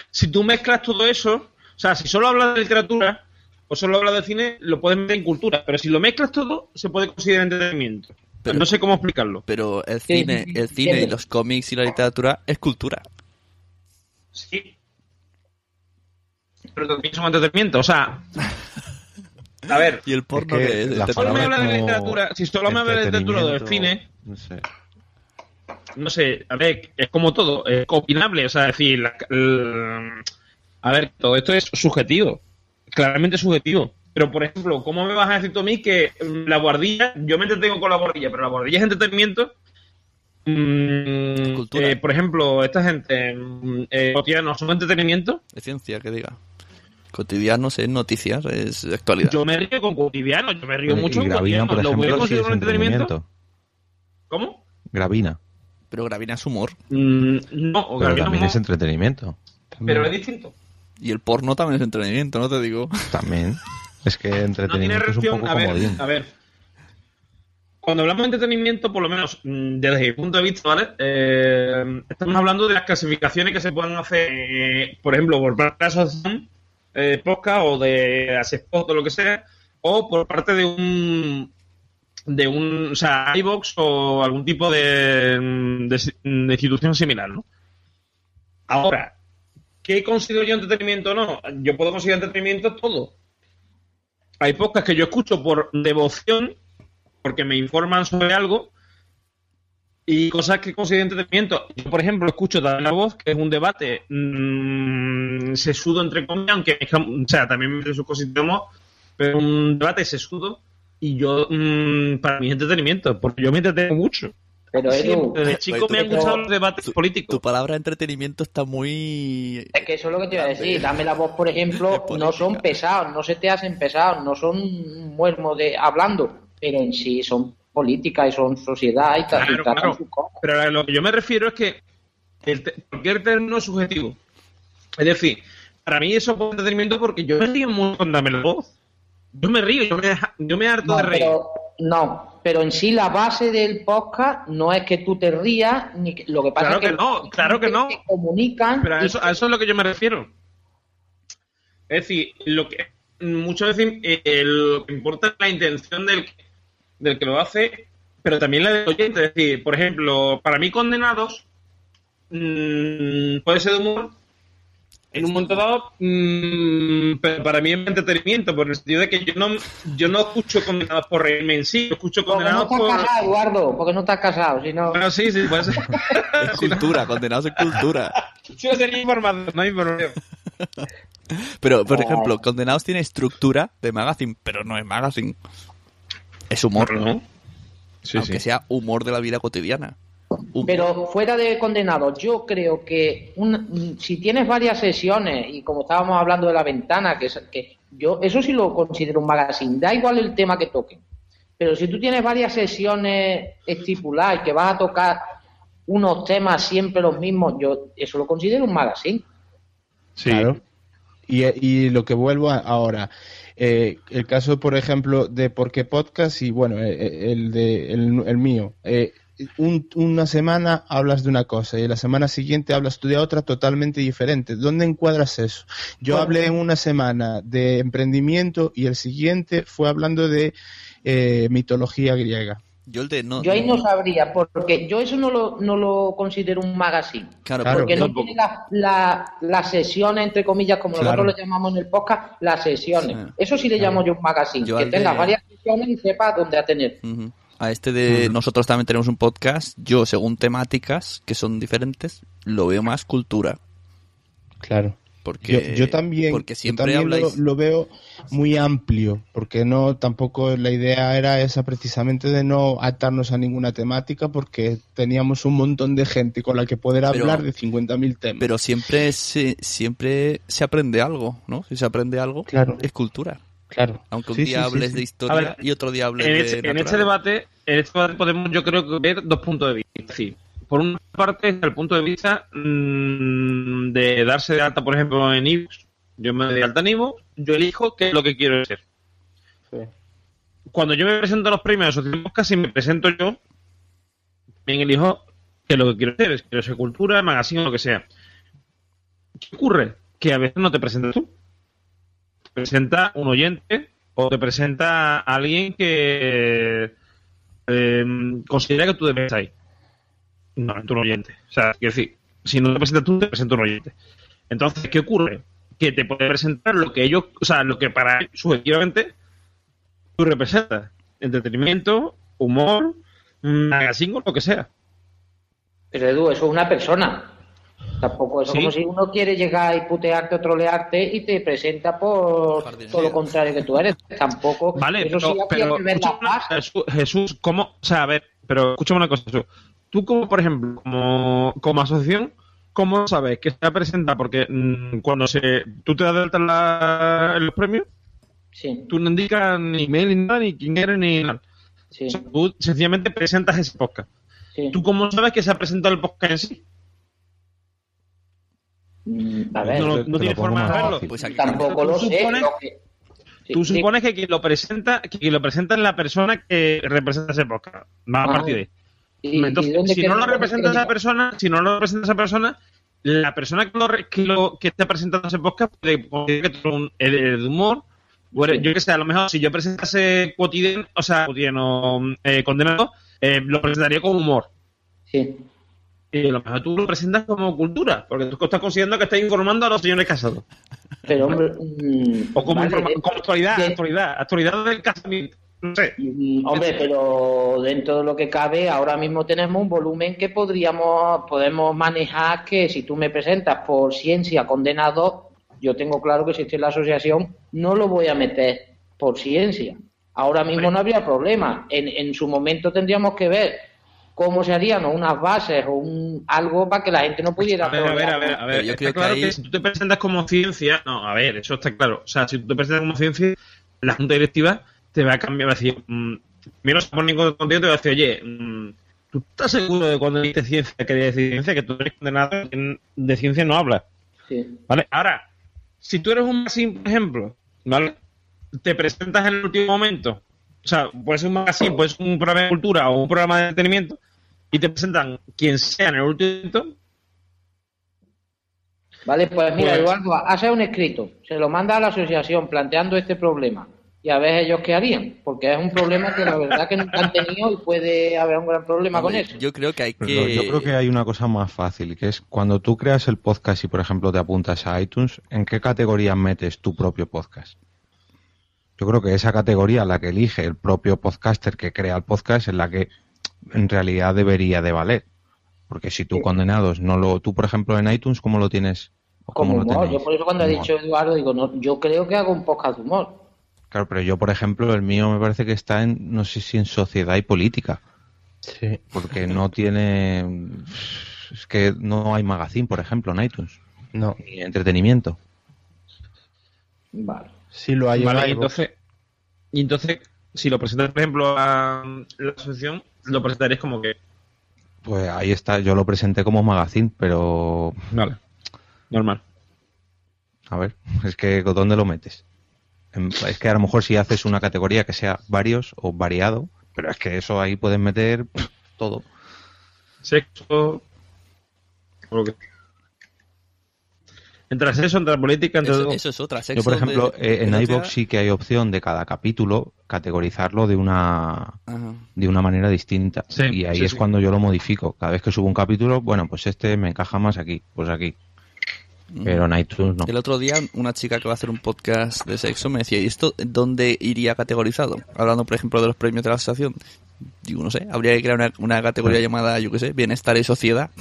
Si tú mezclas todo eso, o sea, si solo hablas de literatura o solo hablas de cine, lo puedes meter en cultura, pero si lo mezclas todo, se puede considerar entretenimiento. Pero- no sé cómo explicarlo. Pero el cine, el cine y los cómics y la literatura es cultura. Sí. Pero también son entretenimiento, o sea. A ver, Y el porno Es que que es la si solo me habla de literatura, si solo me habla de literatura o de cine, No sé. no sé, a ver, es como todo, es opinable, o sea, es decir, la- a ver, todo esto es subjetivo, claramente subjetivo. Pero, por ejemplo, ¿cómo me vas a decir tú a mí que mm, la guardilla, yo me entretengo con la guardilla, pero la guardilla es entretenimiento? Mm, cultura. eh, por ejemplo, esta gente, mm, eh, cotidianos, ¿son entretenimiento? de ciencia, que diga. Cotidianos es noticias, es actualidad. Yo me río con cotidiano, yo me río mucho y con Gravina, cotidiano. por ¿Lo voy a considerar es un entretenimiento? entretenimiento. ¿Cómo? Gravina. Pero Gravina es humor. Mm, no, o Pero Gravina también es entretenimiento. pero es distinto. Y el porno también es entretenimiento, no te digo. También. Es que No tiene entretenimiento es un poco A ver, comodín. a ver. Cuando hablamos de entretenimiento, por lo menos mm, desde mi punto de vista, ¿vale? Eh, estamos hablando de las clasificaciones que se pueden hacer, eh, por ejemplo, por plan de asociación, eh, podcast o de Asespot o lo que sea, o por parte de un de un, o sea, iVox o algún tipo de, de- institución similar, ¿no? Ahora, ¿qué considero yo entretenimiento o no? Yo puedo considerar entretenimiento todo. Hay podcasts que yo escucho por devoción, porque me informan sobre algo, y cosas que considero entretenimiento. Yo, por ejemplo, escucho Dame la voz, que es un debate mm, sesudo entre comillas, aunque o sea, también me sus cositas pero un debate sesudo, y yo, mm, para mí es entretenimiento, porque yo me entretengo mucho. Pero Edu, Siempre, desde chico Pues tú- me han gustado los debates políticos. Tu palabra entretenimiento está muy... Es que eso es lo que te iba a decir. Dame la voz, por ejemplo, no son pesados, no se te hacen pesados, no son un muermo de hablando, pero en sí son política y son sociedad y, ta- y Claro, claro. Pero a lo que yo me refiero es que el te- cualquier término es subjetivo. Es decir, para mí eso es entretenimiento porque yo me río mucho con Dame la voz. Yo me río, yo me, yo me harto No, de reír. pero, no, pero en sí la base del podcast no es que tú te rías, ni que- lo que pasa Claro es que, que no, claro que no. comunican Pero a eso, a eso es lo que yo me refiero. Es decir, lo que muchas veces eh, lo que importa es la intención del, que- del que lo hace, pero también la del oyente. Es decir, por ejemplo, para mí Condenados mm, puede ser de humor en un momento dado, mm, pero para mí es entretenimiento, por el sentido de que yo no, yo no escucho Condenados por reírme en sí, yo escucho Porque no Condenados estás por... casado, Eduardo, porque no estás casado, si no... Bueno, sí, sí, puede ser. Es cultura, condenados en cultura. Sí, sería información, no hay problema. Pero, por Oh. ejemplo, Condenados tiene estructura de magazine, pero no es magazine. Es humor. ¿no? Aunque sea humor de la vida cotidiana. Humor. Pero fuera de condenados, yo creo que un- si tienes varias sesiones, y como estábamos hablando de la ventana, que, es- que yo eso sí lo considero un magazine, da igual el tema que toquen. Pero si tú tienes varias sesiones estipuladas y que vas a tocar unos temas siempre los mismos, yo eso lo considero un magazine. Claro. Y, y lo que vuelvo a- ahora, eh, el caso, por ejemplo, de Por qué Podcast y, bueno, eh, el, de, el, el mío. Eh, un- una semana hablas de una cosa y la semana siguiente hablas tú de otra totalmente diferente. ¿Dónde encuadras eso? Yo Bueno. hablé en una semana de emprendimiento y el siguiente fue hablando de eh, mitología griega. Yo el de no. Yo ahí no sabría, porque yo eso no lo, no lo considero un magazine. Claro, porque pero- no tiene las la, las sesiones, entre comillas, como Claro. nosotros lo llamamos en el podcast, las sesiones. Sí. Eso sí le llamo yo un magazine, Yo que tenga de- varias sesiones y sepa dónde atender. Ujú. A este de nosotros también tenemos un podcast. Yo, según temáticas que son diferentes, lo veo más cultura. Claro. Porque, yo, yo también, porque yo siempre también lo, habláis. lo veo muy amplio, porque no tampoco la idea era esa precisamente de no atarnos a ninguna temática, porque teníamos un montón de gente con la que poder Pero- hablar de 50.000 temas. Pero siempre se, siempre se aprende algo, ¿no? Si se aprende algo, Claro. es cultura. Claro. Aunque un Sí, día sí, sí, hables sí. de historia ver, y otro día hables en, de este, en natural. este debate, en este debate podemos, yo creo que ver dos puntos de vista. Decir, por una parte, desde el punto de vista mm, de darse de alta, por ejemplo, en iVoox. Yo me doy de alta en iVoox, yo elijo qué es lo que quiero ser. Cuando yo me presento a los premios de Asociación Podcast, si me presento yo, también elijo qué es lo que quiero ser. Es quiero ser cultura, magazine o lo que sea. ¿Qué ocurre? Que a veces no te presentas tú. Presenta un oyente o te presenta alguien que eh, considera que tú debes ahí. No, es un oyente. O sea, quiero decir, si no te presentas tú, te presenta un oyente. Entonces, ¿qué ocurre? Que te puede presentar lo que ellos, o sea, lo que para ellos, subjetivamente, tú representas. Entretenimiento, humor, magazine o lo que sea. Pero Edu, eso es una persona. Tampoco es Sí. como si uno quiere llegar y putearte o trolearte y te presenta por todo lo contrario que tú eres. Tampoco. Vale, eso pero, sí pero una-. Jesús, ¿cómo? O sea, a ver, pero escúchame una cosa, Jesús. Tú, como por ejemplo, como, como asociación, ¿cómo sabes que se va a presentar? Porque mm, cuando se tú te das de alta la- los premios, Sí, tú no indicas ni email ni nada, ni quién eres, ni nada. sí, O sea, tú sencillamente presentas ese podcast. sí. ¿Tú cómo sabes que se ha presentado el podcast en sí? Mm, A ver, no, pongo forma de verlo. Pues aquí tampoco lo sé. supones- lo que- sí, Tú sí. supones que quien lo presenta, que quien lo presenta es la persona que representa ese podcast. Más a Ajá. partir de ahí. ¿Y- y Entonces, si no lo representa esa persona, si no lo representa esa persona, la persona que lo, que, lo, que está presentando ese podcast puede, que un el de humor. Bueno, yo que sé, a lo mejor si yo presentase cotidiano, o sea, cotidiano eh, condenado, eh, lo presentaría como humor. Sí. Y a lo mejor tú lo presentas como cultura, porque tú estás considerando que estás informando a los señores casados. Pero, hombre. O como, vale, informa- como actualidad, actualidad, actualidad del casamiento. No sé. Mm, Hombre, pero dentro de lo que cabe, ahora mismo tenemos un volumen que podríamos podemos manejar que si tú me presentas por ciencia condenado, yo tengo claro que si estoy en la asociación no lo voy a meter por ciencia. Ahora mismo no habría problema. En, en su momento tendríamos que ver cómo se harían o unas bases o un, algo para que la gente no pudiera... A ver, a ver, a ver, a ver. Yo está creo que claro ahí- que si tú te presentas como ciencia, no, a ver, eso está claro. O sea, si tú te presentas como ciencia, la junta directiva te va a cambiar, va a decir, mm, primero se pone contigo, te va a decir, oye, mm, ¿tú estás seguro de cuando dices ciencia quería decir ciencia? Que tú eres condenado, que de ciencia no hablas. Sí. ¿Vale? Ahora, si tú eres un magazine, por ejemplo, ¿vale? Te presentas en el último momento, o sea, puede ser un magazine, puede ser un programa de cultura o un programa de entretenimiento, y te presentan quien sea en el último momento, Vale, pues mira, Pues- Eduardo, hace un escrito, se lo manda a la asociación planteando este problema y a ver ellos qué harían, porque es un problema que la verdad que nunca han tenido y puede haber un gran problema con eso. Yo creo que hay Pero que... Yo creo que hay una cosa más fácil, que es cuando tú creas el podcast y, por ejemplo, te apuntas a iTunes, ¿en qué categoría metes tu propio podcast? Yo creo que esa categoría, la que elige el propio podcaster que crea el podcast, es la que en realidad debería de valer. Porque si tú condenados no lo... Tú, por ejemplo, en iTunes, ¿cómo lo tienes? ¿O Como cómo lo humor, tenéis? yo por eso cuando he Humor. dicho Eduardo, digo, no, yo creo que hago un podcast de humor. Claro, pero yo, por ejemplo, el mío me parece que está en, no sé si en sociedad y política. Sí. Porque no tiene... Es que no hay magazine, por ejemplo, en iTunes. No. Ni entretenimiento. Vale. Sí lo hay en Vale, y entonces, y entonces, si lo presentas, por ejemplo, a la asociación, lo presentaréis como que. Pues ahí está, yo lo presenté como magazine, pero Vale. Normal. a ver, es que ¿dónde lo metes? En- Es que a lo mejor si haces una categoría que sea varios o variado, pero es que eso ahí puedes meter pff, todo. Sexo. o lo que- Entre sexo, entre política, entre Eso, todo. eso es otra. Yo, por sexo ejemplo, de- eh, en de iVoox sí que hay opción de cada capítulo categorizarlo de una Ajá. de una manera distinta. Sí, y ahí sí, es sí. cuando yo lo modifico. Cada vez que subo un capítulo, bueno, pues este me encaja más aquí, pues aquí. Pero en iTunes no. El otro día una chica que va a hacer un podcast de sexo me decía, ¿y esto dónde iría categorizado? Hablando, por ejemplo, de los premios de la asociación. Digo, no sé, habría que crear una, una categoría llamada, yo qué sé, bienestar y sociedad.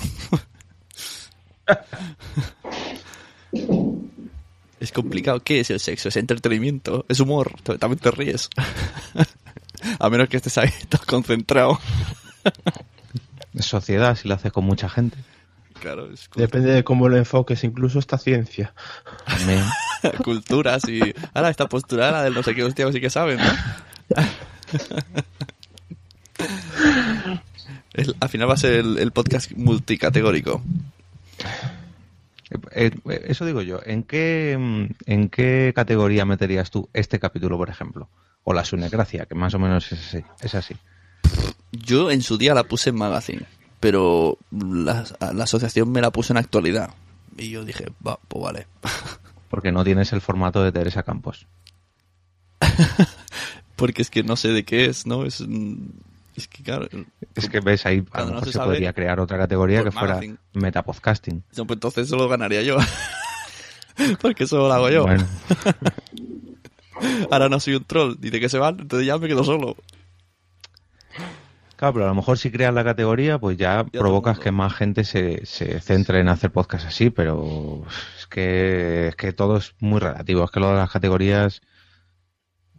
es complicado. ¿Qué es el sexo? ¿Es entretenimiento? ¿Es humor? También te ríes. A menos que estés ahí todo concentrado. Sociedad, si lo haces con mucha gente. Claro, es Depende de cómo lo enfoques, incluso esta ciencia. Culturas y... Ahora esta postura la del no sé qué hostia sí que saben, ¿no? El- al final va a ser el, el podcast multicategórico. Eh, eh, eso digo yo. ¿En qué, mm, ¿En qué categoría meterías tú este capítulo, por ejemplo? O la sunecracia, que más o menos es así. Es así. Yo en su día la puse en magazine, pero la, la asociación me la puso en actualidad. Y yo dije, va, pues vale. Porque no tienes el formato de Teresa Campos. Porque es que no sé de qué es, ¿no? Es, mm, es que claro... Es que ves ahí, a lo no mejor se se, podría crear otra categoría pues que fuera magazine. metapodcasting. no, pues entonces eso lo ganaría yo. Porque eso lo hago yo. Bueno, Ahora no soy un troll. Dice que se van, entonces ya me quedo solo. claro, pero a lo mejor si creas la categoría, pues ya el provocas que más gente se, se centre en hacer podcast así, pero es que, es que todo es muy relativo. Es que lo de las categorías,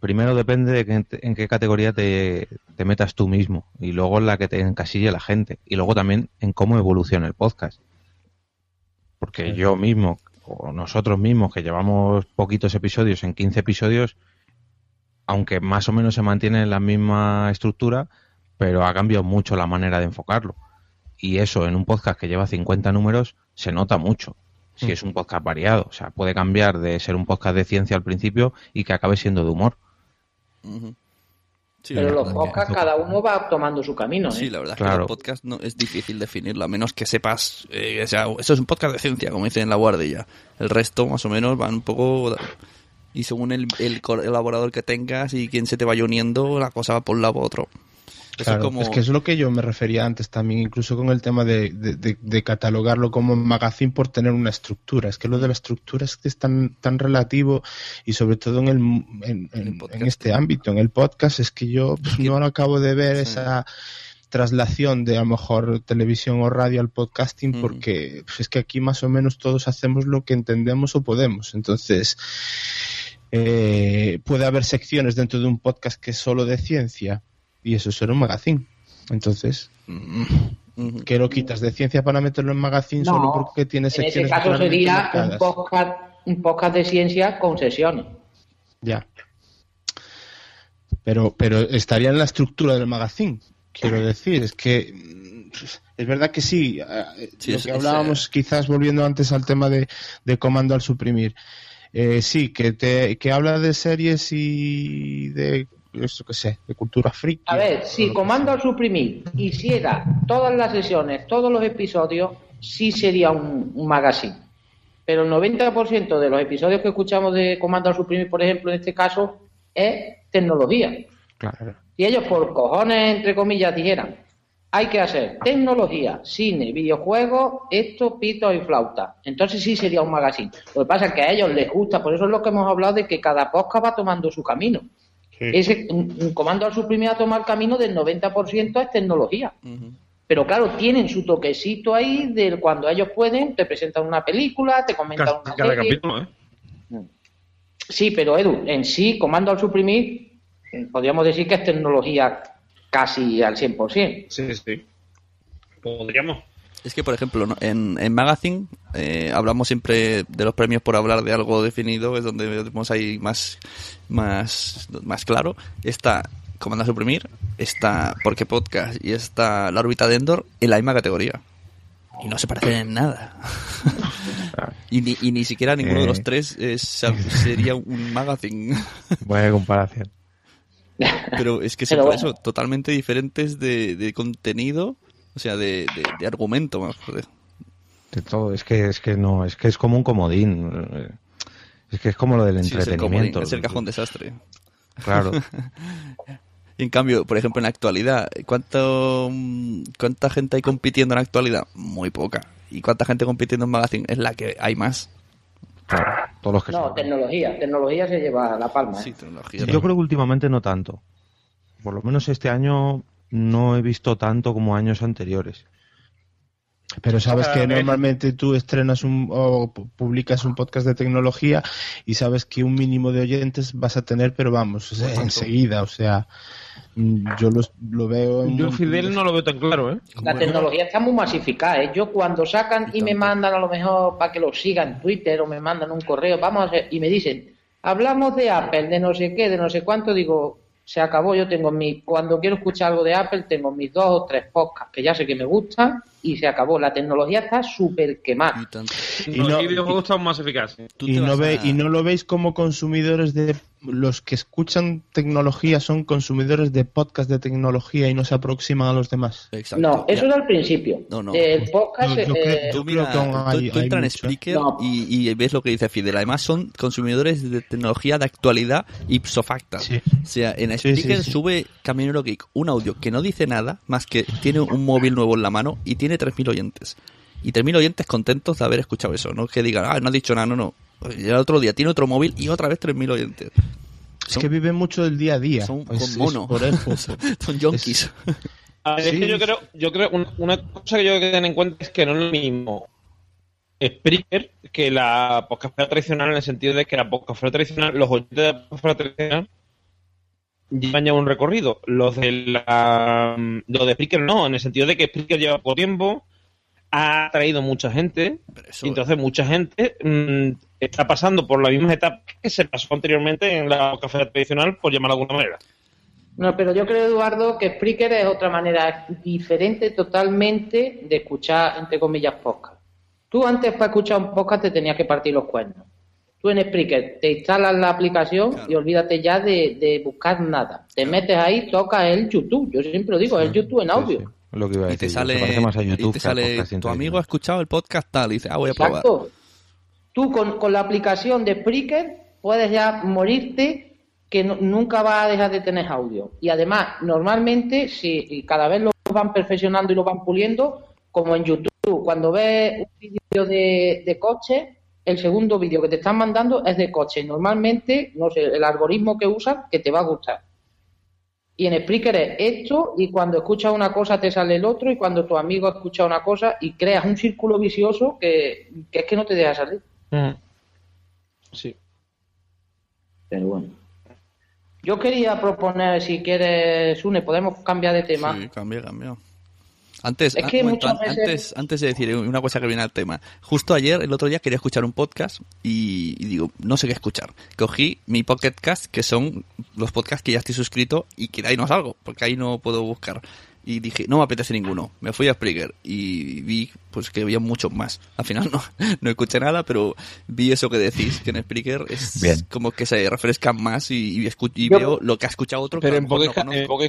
primero depende de que en, qué categoría te, te metas tú mismo y luego en la que te encasille la gente y luego también en cómo evoluciona el podcast. Porque yo mismo, o nosotros mismos, que llevamos poquitos episodios, en 15 episodios, aunque más o menos se mantiene en la misma estructura, pero ha cambiado mucho la manera de enfocarlo. Y eso en un podcast que lleva 50 números se nota mucho. Si es un podcast variado, o sea, puede cambiar de ser un podcast de ciencia al principio y que acabe siendo de humor. Pero los podcasts cada uno va tomando su camino. ¿eh? Sí, la verdad es que el podcast no, es difícil definirlo, a menos que sepas. Eh, o sea, eso es un podcast de ciencia, como dicen en la guardia. El resto, más o menos, van un poco. Y según el, el colaborador que tengas y quién se te vaya uniendo, la cosa va por un lado u otro. Claro, es, que es lo que yo me refería antes también, incluso con el tema de, de, catalogarlo como magazine por tener una estructura. Es que lo de la estructura es que es tan, tan relativo y sobre todo en, el, en, este ámbito, en el podcast, es que yo pues, no acabo de ver esa traslación de a lo mejor televisión o radio al podcasting porque pues, es que aquí más o menos todos hacemos lo que entendemos o podemos. Entonces, eh, puede haber secciones dentro de un podcast que es solo de ciencia y eso será un magazine. Entonces, ¿qué lo quitas de ciencia para meterlo en magazine solo porque tiene secciones? En ese caso sería un podcast, un podcast de ciencia con sesiones. Ya. Pero, pero estaría en la estructura del magazine, quiero decir. Es que es verdad que sí. Eh, lo que hablábamos, quizás volviendo antes al tema de, de comando al suprimir. Eh, sí, que, te, que habla de series y de eso que sé, de cultura friki. A ver, si Comando al Suprimir hiciera todas las sesiones, todos los episodios, sí sería un, magazine. Pero el 90% de los episodios que escuchamos de Comando al Suprimir, por ejemplo, en este caso, es tecnología. Claro. Si ellos por cojones, entre comillas, dijeran, hay que hacer tecnología, cine, videojuegos, esto, pito y flauta. Entonces sí sería un magazine. Lo que pasa es que a ellos les gusta, por eso es lo que hemos hablado de que cada podcast va tomando su camino. Ese, un, comando al suprimir a tomar camino del 90% es tecnología. Pero claro, tienen su toquecito ahí de cuando ellos pueden, te presentan una película, te comentan una serie. ¿eh? Mm. Sí, pero Edu, en sí, comando al suprimir, podríamos decir que es tecnología casi al 100%. Sí, sí. Podríamos. Es que, por ejemplo, en, en Magazine eh, hablamos siempre de los premios por hablar de algo definido, es donde vemos ahí más, más, más claro. Está Comando a Suprimir, está Porque Podcast y está La órbita de Endor en la misma categoría. Y no se parecen en nada. y, ni, y ni siquiera ninguno de los eh. tres sería un magazine. Buena comparación. Pero es que son eso, totalmente diferentes de, de contenido o sea, de, de, argumento, más joder. De todo, es que, es que no, es que es como un comodín. Es que es como lo del entretenimiento. es, el cajón desastre. Claro. en cambio, por ejemplo, en la actualidad, ¿cuánto, ¿cuánta gente hay compitiendo en la actualidad? Muy poca. ¿Y cuánta gente compitiendo en Magazine? Es la que hay más. Claro, todos los que no, tecnología. Tecnología se lleva la palma. Sí, ¿eh? tecnología. Yo creo que últimamente no tanto. Por lo menos este año no he visto tanto como años anteriores. Pero sabes que normalmente tú estrenas un, o publicas un podcast de tecnología y sabes que un mínimo de oyentes vas a tener, pero vamos, enseguida, o sea, mm, yo lo, veo... yo Fidel no lo veo tan claro, ¿eh? La tecnología está muy masificada, ¿eh? Yo cuando sacan y, me mandan a lo mejor para que lo sigan en Twitter o me mandan un correo, vamos a hacer, y me dicen, hablamos de Apple, de no sé qué, de no sé cuánto, digo, se acabó. Yo tengo mi, cuando quiero escuchar algo de Apple, tengo mis dos o tres podcasts que ya sé que me gustan y se acabó. La tecnología está súper quemada. Y, no, los videojuegos están más eficaces. Y no, y no lo veis como consumidores de los que escuchan tecnología son consumidores de podcast de tecnología y no se aproximan a los demás. No, eso es al principio. No, no. El podcast. tú, entras en Spreaker y, ves lo que dice Fidel. Además, son consumidores de tecnología de actualidad ipso facto. O sea, en Spreaker sube Camionero Geek un audio que no dice nada más que tiene un móvil nuevo en la mano y tiene 3.000 oyentes. Y 3.000 oyentes contentos de haber escuchado eso. No que digan, ah, no ha dicho nada, no, no y el otro día tiene otro móvil y otra vez 3.000 oyentes. Es que viven mucho del día a día. Son monos. son yonkis. es que yo creo, yo creo una, cosa que yo creo que tener en cuenta es que no es lo mismo Spreaker que la podcastfera tradicional en el sentido de que la podcastfera tradicional, los oyentes de la podcastfera tradicional llevan ya un recorrido. Los de la, los de Spreaker no, en el sentido de que Spreaker lleva poco tiempo, ha traído mucha gente, y entonces mucha gente mm, está pasando por la misma etapa que se pasó anteriormente en la café tradicional, por llamarlo de alguna manera. No, pero yo creo, Eduardo, que Spreaker es otra manera diferente totalmente de escuchar, entre comillas, podcast. Tú antes para escuchar un podcast te tenías que partir los cuernos. Tú en Spreaker te instalas la aplicación y olvídate ya de, de buscar nada. Te metes ahí, tocas el YouTube. Yo siempre lo digo, el YouTube en audio. Lo que iba a Y te decir, yo, sale, más a y YouTube te sale podcasting tu amigo ha escuchado el podcast tal y dice, ah, voy a probar. Exacto. Tú con, con la aplicación de Spreaker puedes ya morirte que no- nunca va a dejar de tener audio. Y además, normalmente, si y cada vez lo van perfeccionando y lo van puliendo, como en YouTube, cuando ves un vídeo de, de coche, el segundo vídeo que te están mandando es de coche. Normalmente, no sé, el algoritmo que usan, que te va a gustar. Y en Spreaker es esto, y cuando escuchas una cosa te sale el otro, y cuando tu amigo escucha una cosa, y creas un círculo vicioso que, que es que no te deja salir. Sí. Pero bueno. Yo quería proponer, si quieres, Sune, podemos cambiar de tema. Sí, cambia, cambia. Antes, Es ah, que momento, veces- antes, antes de decir una cosa que viene al tema, justo ayer, el otro día, quería escuchar un podcast y, y digo, no sé qué escuchar. Cogí mi Pocket Cast, que son los podcasts que ya estoy suscrito y que de ahí no salgo, porque ahí no puedo buscar. Y dije, no me apetece ninguno. Me fui a Spreaker y vi pues que había muchos más. Al final no, no escuché nada, pero vi eso que decís, que en Spreaker es Bien. como que se refrescan más y, y, escu- y Yo- veo lo que ha escuchado otro. Pero en Pocket,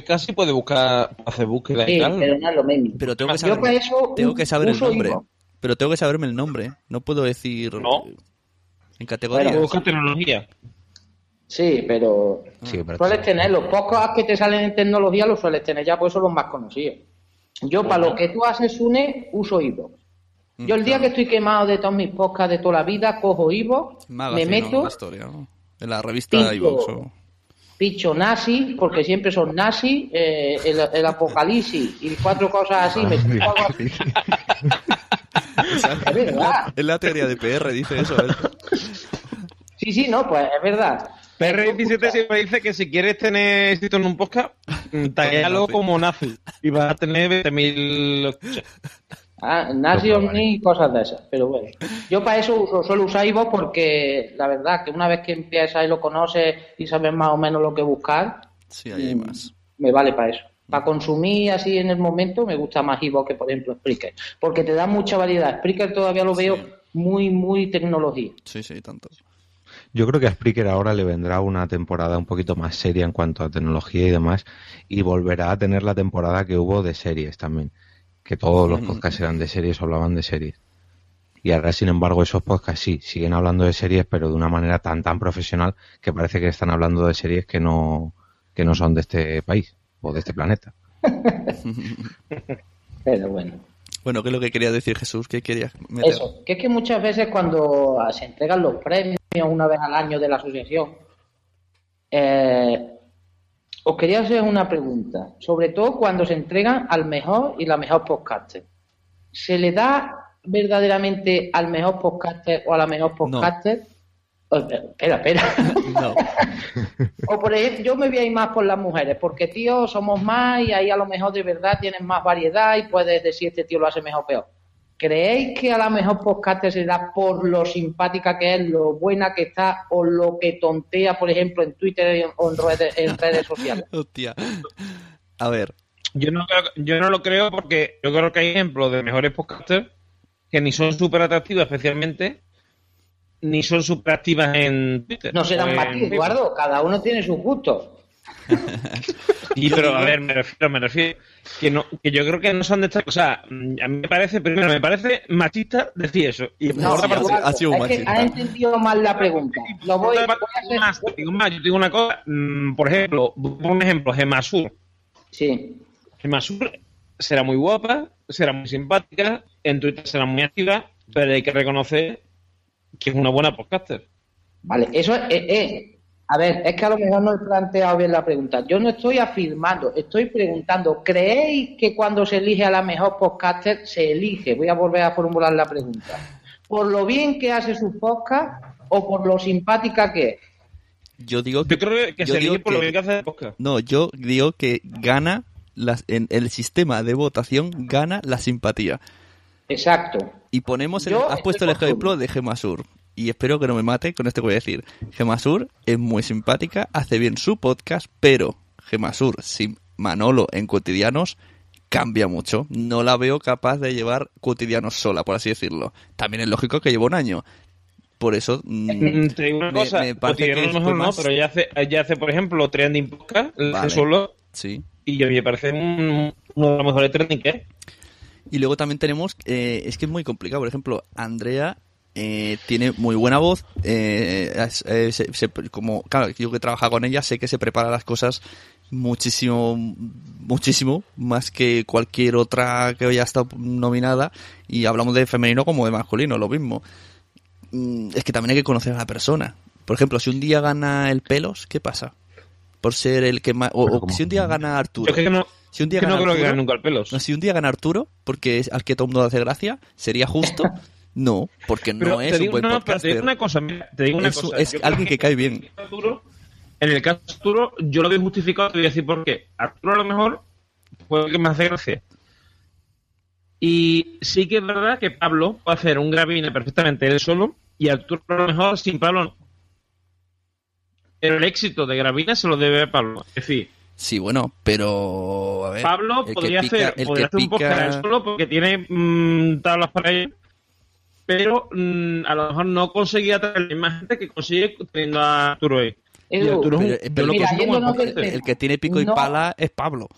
no sí puede buscar, hacer búsqueda Sí, y tal. pero no es lo mismo. Pero tengo que eso tengo que saber el nombre. Pero tengo que saberme el nombre. No puedo decir No. en categoría. Bueno, busca tecnología. Sí, pero Sí, pero sueles tener los pocos que te salen en tecnología, los sueles tener ya, por eso los más conocidos. Yo, para lo que tú haces, Sune, uso Ivo. Yo el día que estoy quemado de todos mis podcasts de toda la vida, cojo Ivo, me meto, La historia, ¿no? En la revista Pico. iVoox, o- picho nazi, porque siempre son nazi, eh, el, el apocalipsis y cuatro cosas así, me. Es verdad. Es la teoría de PR, dice eso. ¿eh? Sí, sí, no, pues es verdad. PR17 siempre dice que si quieres tener éxito en un podcast, mm, taguéalo como nazi. Y vas a tener 20.000 escuchas. Ah, nazi ovni y cosas de esas, pero bueno. Yo para eso uso, suelo usar Ivo porque la verdad que una vez que empiezas y lo conoces y sabes más o menos lo que buscar, Sí, ahí hay más. me vale para eso. Para consumir así en el momento me gusta más Ivo que por ejemplo Spreaker, porque te da mucha variedad. Spreaker todavía lo veo Sí. muy, muy tecnología. Sí, sí, tanto. Yo creo que a Spreaker ahora le vendrá una temporada un poquito más seria en cuanto a tecnología y demás, y volverá a tener la temporada que hubo de series también, que todos los podcasts eran de series o hablaban de series. Y ahora, sin embargo, esos podcasts sí, siguen hablando de series, pero de una manera tan, tan profesional que parece que están hablando de series que no, que no son de este país o de este planeta. Pero bueno. Bueno, ¿qué es lo que quería decir Jesús? ¿Qué querías meter? Eso, que es que muchas veces cuando se entregan los premios una vez al año de la asociación, eh, os quería hacer una pregunta, sobre todo cuando se entregan al mejor y la mejor podcaster. ¿Se le da verdaderamente al mejor podcaster o a la mejor podcaster? Oh, espera, espera. No. O por ejemplo, yo me voy a ir más por las mujeres, porque tío, somos más y ahí a lo mejor de verdad tienes más variedad y puedes decir este tío lo hace mejor o peor. ¿Creéis que a lo mejor podcast se da por lo simpática que es, lo buena que está o lo que tontea, por ejemplo, en Twitter o en redes, en redes sociales? Hostia. A ver, Yo no, creo- yo no lo creo porque yo creo que hay ejemplos de mejores podcasters que ni son súper atractivos especialmente, ni son súper activas en Twitter. No serán o para en ti, Eduardo, cada uno tiene sus gustos. Y pero a ver, me refiero, me refiero que no, que yo creo que no son de estas, o sea, a mí me parece, primero me parece machista decir eso. Y por No, otra sí, parte, ha sido es que machista. has entendido mal la pregunta. Lo voy, por otra a hacer- más, digo más, yo digo una cosa, mm, por ejemplo, un ejemplo, Gemasur. Sí, Gemasur será muy guapa, será muy simpática, en Twitter será muy activa, pero hay que reconocer que es una buena podcaster. vale, eso es, eh, eh, A ver, es que a lo mejor no he planteado bien la pregunta. Yo no estoy afirmando, estoy preguntando, ¿creéis que cuando se elige a la mejor podcaster se elige? Voy a volver a formular la pregunta. ¿Por lo bien que hace su podcast o por lo simpática que es? Yo digo que. Yo creo que yo se elige por lo bien que hace el podcast. No, yo digo que gana las, en el sistema de votación gana la simpatía. Exacto. Y ponemos el, has puesto el ejemplo de Gemasur. Y espero que no me mate con esto que voy a decir. Gemasur es muy simpática, hace bien su podcast, pero Gemasur sin Manolo en cotidianos cambia mucho. No la veo capaz de llevar cotidianos sola, por así decirlo. También es lógico que lleva un año. Por eso. mm, Mm, Te digo una me- cosa, me parece que no, más- pero ya hace, ya hace, por ejemplo, Trending Podcast, Vale. solo, Sí. y a mí me parece un- uno de los mejores trending que hay. Y luego también tenemos, eh, es que es muy complicado, por ejemplo, Andrea eh, tiene muy buena voz, eh, eh, se- se- como, claro, yo que trabajo con ella sé que se prepara las cosas muchísimo, muchísimo, más que cualquier otra que haya estado nominada, y hablamos de femenino como de masculino, lo mismo. Mm, Es que también hay que conocer a la persona. Por ejemplo, si un día gana el pelos, ¿qué pasa? Por ser el que más... O, o si un día gana Arturo. Yo que no, Si un día que no gana que Arturo- gane nunca el pelos. no, si un día gana Arturo, porque es al que todo el mundo le hace gracia, ¿sería justo? No, porque Pero no es un buen no, pero te podcaster. digo una cosa, mira, te digo una Es cosa. es Yo alguien que cae bien. Arturo, en el caso de Arturo, yo lo veo justificado, te voy a decir por qué. Arturo a lo mejor fue el que me hace gracia. Y sí que es verdad que Pablo puede hacer un gravine perfectamente él solo, y Arturo a lo mejor sin Pablo no. Pero el éxito de Gravina se lo debe a Pablo. Es decir, Sí, bueno, pero... A ver, Pablo podría pica- hacer, podría hacer un podcast pica- él solo porque tiene mm, tablas para ello, pero mm, a lo mejor no conseguía traer la misma gente que consigue teniendo a Arturo Edu, Pero- lo mira, podcaster. El que tiene pico y No. pala es Pablo.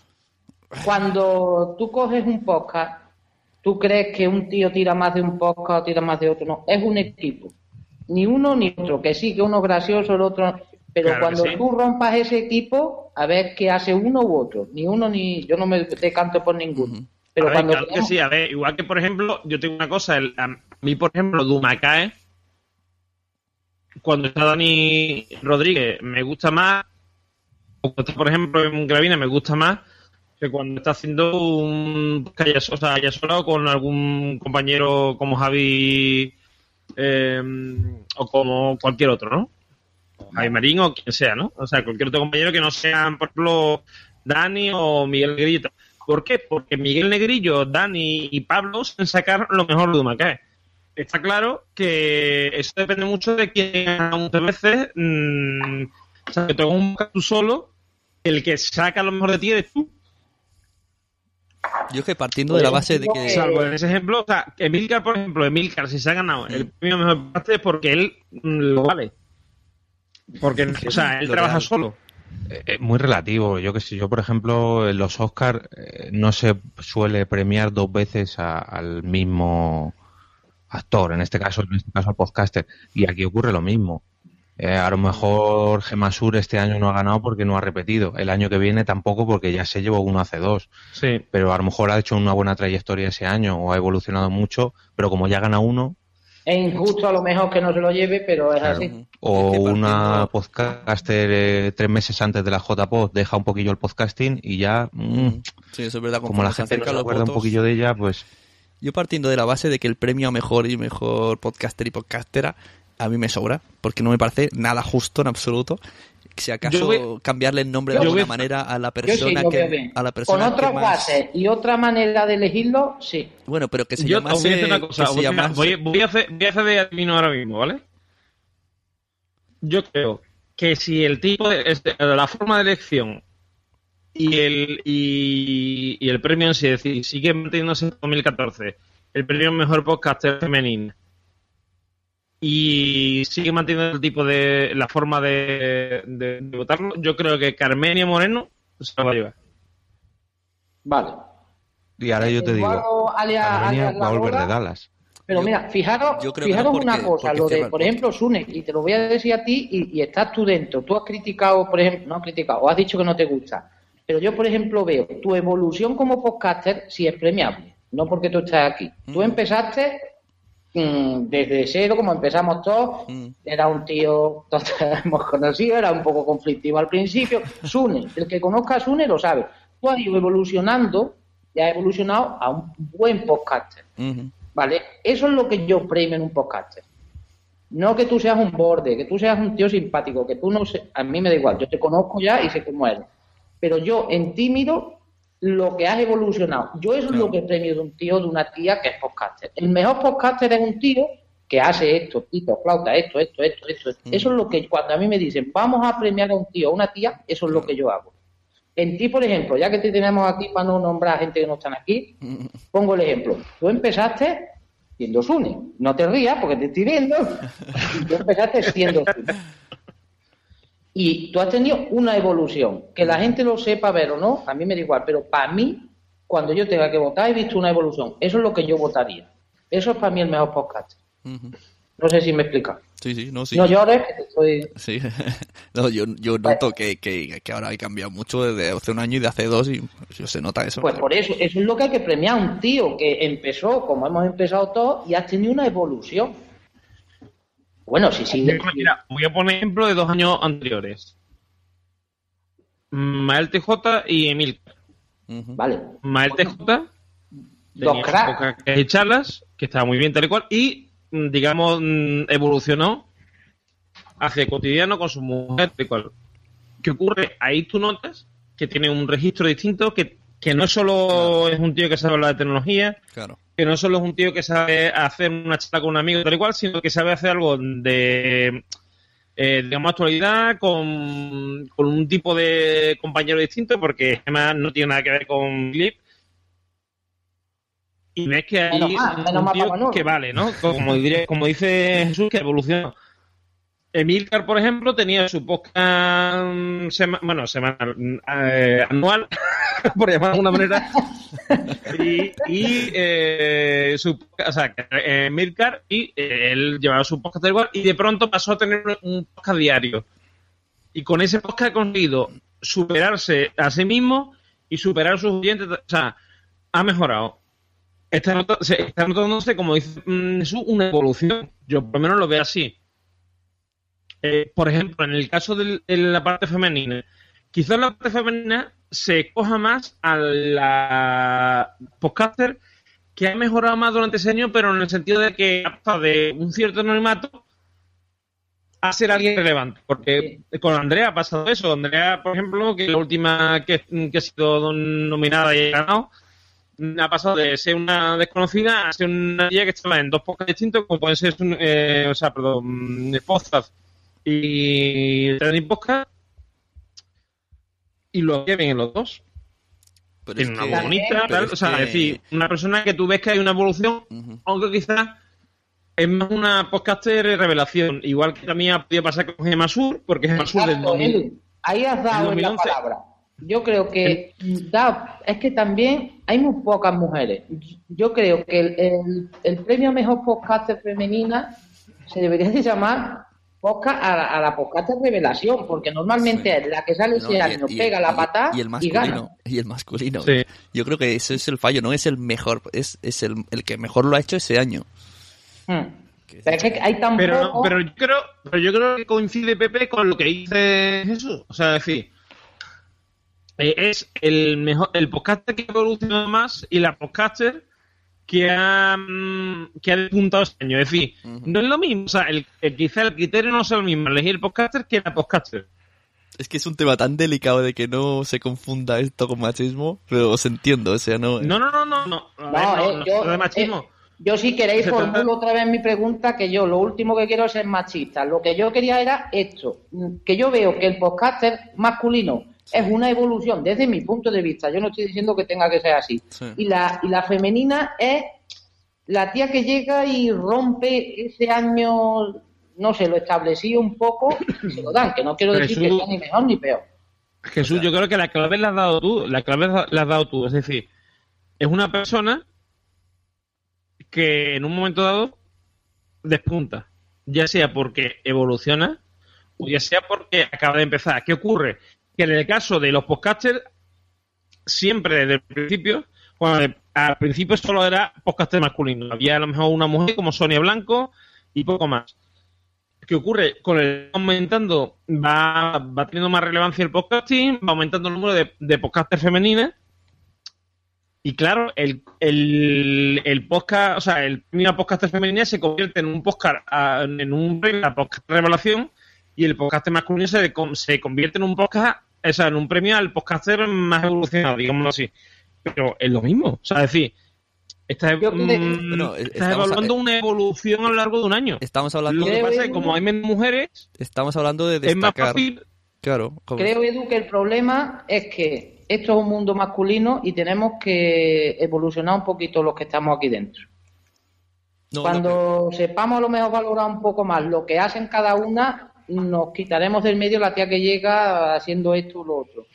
Cuando tú coges un podcast, tú crees que un tío tira más de un podcast o tira más de otro. No, es un equipo. Ni uno ni otro. Que sí, que uno es gracioso, el otro. no. Pero Claro cuando sí. tú rompas ese equipo, a ver qué hace uno u otro. Ni uno ni. Yo no me decanto por ninguno. Pero A ver, claro que sí, a ver, igual que por ejemplo, yo tengo una cosa, el- a mí por ejemplo, Dumacae, cuando está Dani Rodríguez, me gusta más, o cuando está por ejemplo en Gravina, me gusta más que cuando está haciendo un o sea, solo con algún compañero como Javi eh, o como cualquier otro, ¿no? Javi Marín o quien sea, ¿no? O sea, cualquier otro compañero que no sean, por ejemplo, Dani o Miguel Negrito. ¿Por qué? Porque Miguel Negrillo, Dani y Pablo saben sacar lo mejor de Humacae. Está claro que eso depende mucho de quién muchas veces. mm, o sea, que tú hagas un tú solo, el que saca lo mejor de ti eres tú. Yo es que partiendo de la base de que... Salvo en ese ejemplo, o sea, Emilcar, por ejemplo, Emilcar, si se ha ganado el premio mejor podcast es porque él mm, lo vale. Porque, o sea, él trabaja solo. Eh, muy relativo. Yo que sé, yo por ejemplo en los Oscars no se suele premiar dos veces a- al mismo actor, en este caso, en este caso al podcaster. Y aquí ocurre lo mismo. Eh, a lo mejor Gemasur este año no ha ganado porque no ha repetido. El año que viene tampoco porque ya se llevó uno hace dos. Sí. Pero a lo mejor ha hecho una buena trayectoria ese año o ha evolucionado mucho, pero como ya gana uno, Es injusto a lo mejor que no se lo lleve, pero es así. o una podcaster eh, tres meses antes de la JPod deja un poquillo el podcasting y ya, mm, Sí, eso es verdad. como la gente no se acuerda un poquillo de ella, pues Yo partiendo de la base de que el premio a mejor y mejor podcaster y podcastera a mí me sobra, porque no me parece nada justo en absoluto. Si acaso voy- cambiarle el nombre de alguna voy- manera a la sí persona que bien. a la persona Con otras que más... bases y otra manera de elegirlo, sí. Bueno, pero que se Yo llamase voy a una cosa. se voy, mira, llamase- voy- voy a hacer, voy a hacer de adivino ahora mismo, ¿vale? Yo creo que si el tipo de, este, la forma de elección y el y, y el premio en sí, es decir, sigue manteniéndose en 2014, el premio mejor podcaster femenino y sigue manteniendo el tipo de la forma de, de- de votarlo, yo creo que Carmenia Moreno se lo va a llevar. Vale. y ahora yo te digo, alias- Armenia alias va a volver de. Dallas. Pero mira, fijaros, yo creo fijaros una cosa, lo de, por ejemplo, Sune, y te lo voy a decir a ti y, y estás tú dentro. Tú has criticado, por ejemplo, no has criticado, o has dicho que no te gusta. Pero yo, por ejemplo, veo tu evolución como podcaster si es premiable, no porque tú estás aquí. Tú empezaste mm, desde cero, como empezamos todos, era un tío, todos hemos conocido, era un poco conflictivo al principio. Sune, el que conozca a Sune lo sabe. Tú has ido evolucionando, ya has evolucionado a un buen podcaster. ¿Vale? Eso es lo que yo premio en un podcaster. No que tú seas un borde, que tú seas un tío simpático, que tú no sé, a mí me da igual, yo te conozco ya y sé cómo eres. Pero yo en tímido lo que has evolucionado. Yo eso es lo que premio de un tío, de una tía que es podcaster. El mejor podcaster es un tío que hace esto, pito, flauta, esto, esto, esto, esto. esto. Eso es lo que cuando a mí me dicen, vamos a premiar a un tío o una tía, eso es lo que yo hago. En ti, por ejemplo, ya que te tenemos aquí para no nombrar a gente que no están aquí, pongo el ejemplo. Tú empezaste siendo Sune. No te rías porque te estoy viendo. Tú empezaste siendo Sune. Y tú has tenido una evolución. Que la gente lo sepa ver o no, a mí me da igual. Pero para mí, cuando yo tenga que votar, he visto una evolución. Eso es lo que yo votaría. Eso es para mí el mejor podcast. No sé si me explica. Sí, sí, no, sí. No llores, que estoy... Sí, no, yo, yo noto que, que, que ahora hay cambiado mucho desde hace un año y de hace dos y se nota eso. Pues por eso, eso es lo que hay que premiar a un tío que empezó como hemos empezado todos y has tenido una evolución. Bueno, sí, sí. Mira, voy a poner ejemplo de dos años anteriores. Mael TJ y Emil. Vale. Mael TJ Dos cracks. eh, charlas, que estaba muy bien tal y cual, y mm, digamos mm, evolucionó hacia cotidiano con su mujer tal y cual. ¿Qué ocurre? Ahí tú notas que tiene un registro distinto, que, que no solo es un tío que sabe hablar de tecnología, Claro. que no solo es un tío que sabe hacer una charla con un amigo tal y cual, sino que sabe hacer algo de, eh, digamos, actualidad con, con un tipo de compañero distinto, porque además no tiene nada que ver con Clip. Y ves que hay Menos un, mal tío que vale, ¿no? Como, diré- como dice Jesús, que evoluciona. Emilcar, por ejemplo, tenía su podcast mm, sema- bueno, semanal, mm, eh, anual, por llamarlo de alguna manera, y, y eh, su, o sea, que, eh, Milcar y eh, él llevaba su podcast igual y de pronto pasó a tener un podcast diario. Y con ese podcast ha conseguido superarse a sí mismo y superar a sus oyentes. O sea, ha mejorado. Está, nota- se- está notándose, como dice mm, Jesús, una evolución. Yo por lo menos lo veo así. Eh, por ejemplo, en el caso de la parte femenina, quizás la parte femenina se coja más a la podcaster que ha mejorado más durante ese año, pero en el sentido de que ha pasado de un cierto anonimato a ser alguien relevante. Porque con Andrea ha pasado eso. Andrea, por ejemplo, que la última que, que ha sido nominada y ha ganado, ha pasado de ser una desconocida a ser una tía que estaba en dos podcasts distintos, como pueden ser, eh, o sea, perdón, Podcast y Trending Podcast, y lo hacía bien en los dos. Pero Tiene una voz bonita, pero tal, es o sea, que- es decir, una persona que tú ves que hay una evolución, aunque quizás es más una podcaster revelación, igual que también ha podido pasar con Gemma Sur, porque Gemma Sur del Exacto, 2000, Edu. Ahí has dado en la 2011. palabra. Yo creo que da- es que también hay muy pocas mujeres. Yo creo que el, el- el premio a mejor podcaster femenina se debería de llamar podcast a, la- a la revelación, porque normalmente la que sale No, ese y- año, y- pega la y- patada y el y, masculino gana. y el masculino Sí. yo creo que ese es el fallo no es el mejor es, es el, el que mejor lo ha hecho ese año Hmm. Pero es que hay tan Pero, poco- pero yo creo, pero yo creo que coincide Pepe con lo que dice Jesús. O sea, es decir, eh, es el mejor, el podcaster que ha evolucionado más y la podcaster que ha, mm, que ha despuntado este año. Es decir, no es lo mismo. O sea, el, el- quizá el criterio no sea el mismo elegir el podcaster que la podcaster. es que es un tema tan delicado de que no se confunda esto con machismo pero os entiendo o sea no No, no, no, no. No, ver, No, eh, no, yo- no de machismo. Yo si queréis formulo otra vez mi pregunta, que yo lo último que quiero es ser machista. Lo que yo quería era esto, que yo veo que el podcaster masculino es una evolución desde mi punto de vista. Yo no estoy diciendo que tenga que ser así. Sí. Y la, y la femenina es la tía que llega y rompe ese año, no sé, lo establecido un poco, y se lo dan, que no quiero decir que sea ni mejor ni peor. Jesús, yo creo que la clave la has dado tú, la clave la has dado tú, es decir, es una persona que en un momento dado despunta, ya sea porque evoluciona o ya sea porque acaba de empezar. ¿Qué ocurre? Que en el caso de los podcasters, siempre desde el principio, bueno, al principio solo era podcaster masculino, había a lo mejor una mujer como Sonia Blanco y poco más. ¿Qué ocurre? Con el aumentando, va, va teniendo más relevancia el podcasting, va aumentando el número de, de podcasters femeninas. Y claro, el, el, el podcast, o sea, el premio a podcaster femenina se convierte en un podcast, en un premio podcast revelación, y el podcaster masculino se, se convierte en un podcast, o sea, en un premio al podcaster más evolucionado, digámoslo así. Pero es lo mismo, o sea, es decir, estás, Yo mm, Bueno, eh, estás estamos a- evaluando una evolución a lo largo de un año. estamos hablando Lo que pasa es que- como hay menos mujeres, estamos hablando de es más destacar fácil. claro Creo, Edu, que el problema es que esto es un mundo masculino y tenemos que evolucionar un poquito los que estamos aquí dentro. No, Cuando sepamos a lo mejor valorar un poco más lo que hacen cada una, nos quitaremos del medio la tía que llega haciendo esto o lo otro.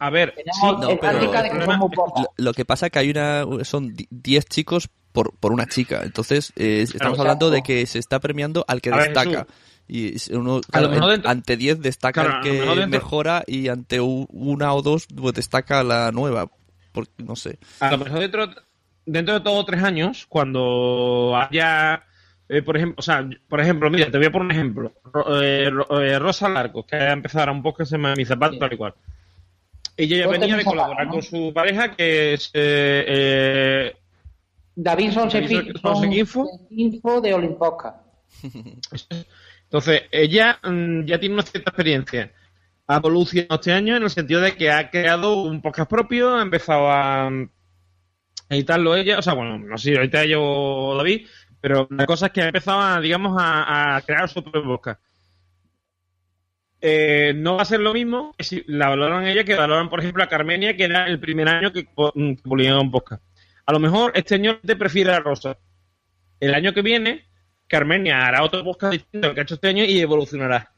A ver, no, pero-. Lo, que pasa es que hay una son di- 10 chicos por, por una chica. Entonces, eh, estamos Claro, hablando de que se está premiando al que A ver, destaca. Jesús. Y uno, A lo claro, mejor en- dentro- ante 10 destaca el que dentro- mejora y ante u- una o dos pues, destaca la nueva. Porque, no sé. a lo mejor dentro, dentro de todos tres años, cuando haya, eh, por ejemplo, o sea, por ejemplo, mira, te voy a poner un ejemplo. Ro- eh, Ro- eh, Rosa Larcos, que ha empezado ahora un poco que se llama Mi Zapato, Sí. tal y cual. Ella ya venía de zapato, colaborar ¿no? con su pareja, que es eh, David Sonsequinfo. Sonsequinfo de Olimposca. Entonces, ella mm, ya tiene una cierta experiencia. Ha evolucionado este año en el sentido de que ha creado un podcast propio, ha empezado a, editarlo ella, o sea, bueno, no sé si ahorita ella o David, pero la cosa es que ha empezado a, digamos, a, a crear su propio podcast. Eh, no va a ser lo mismo que si la valoran ella que valoran, por ejemplo, a Carmenia, que era el primer año que, mm, que publicaba un podcast. A lo mejor este año te prefiere a Rosa. El año que viene, Carmenia hará otro podcast distinto que ha hecho este año y evolucionará.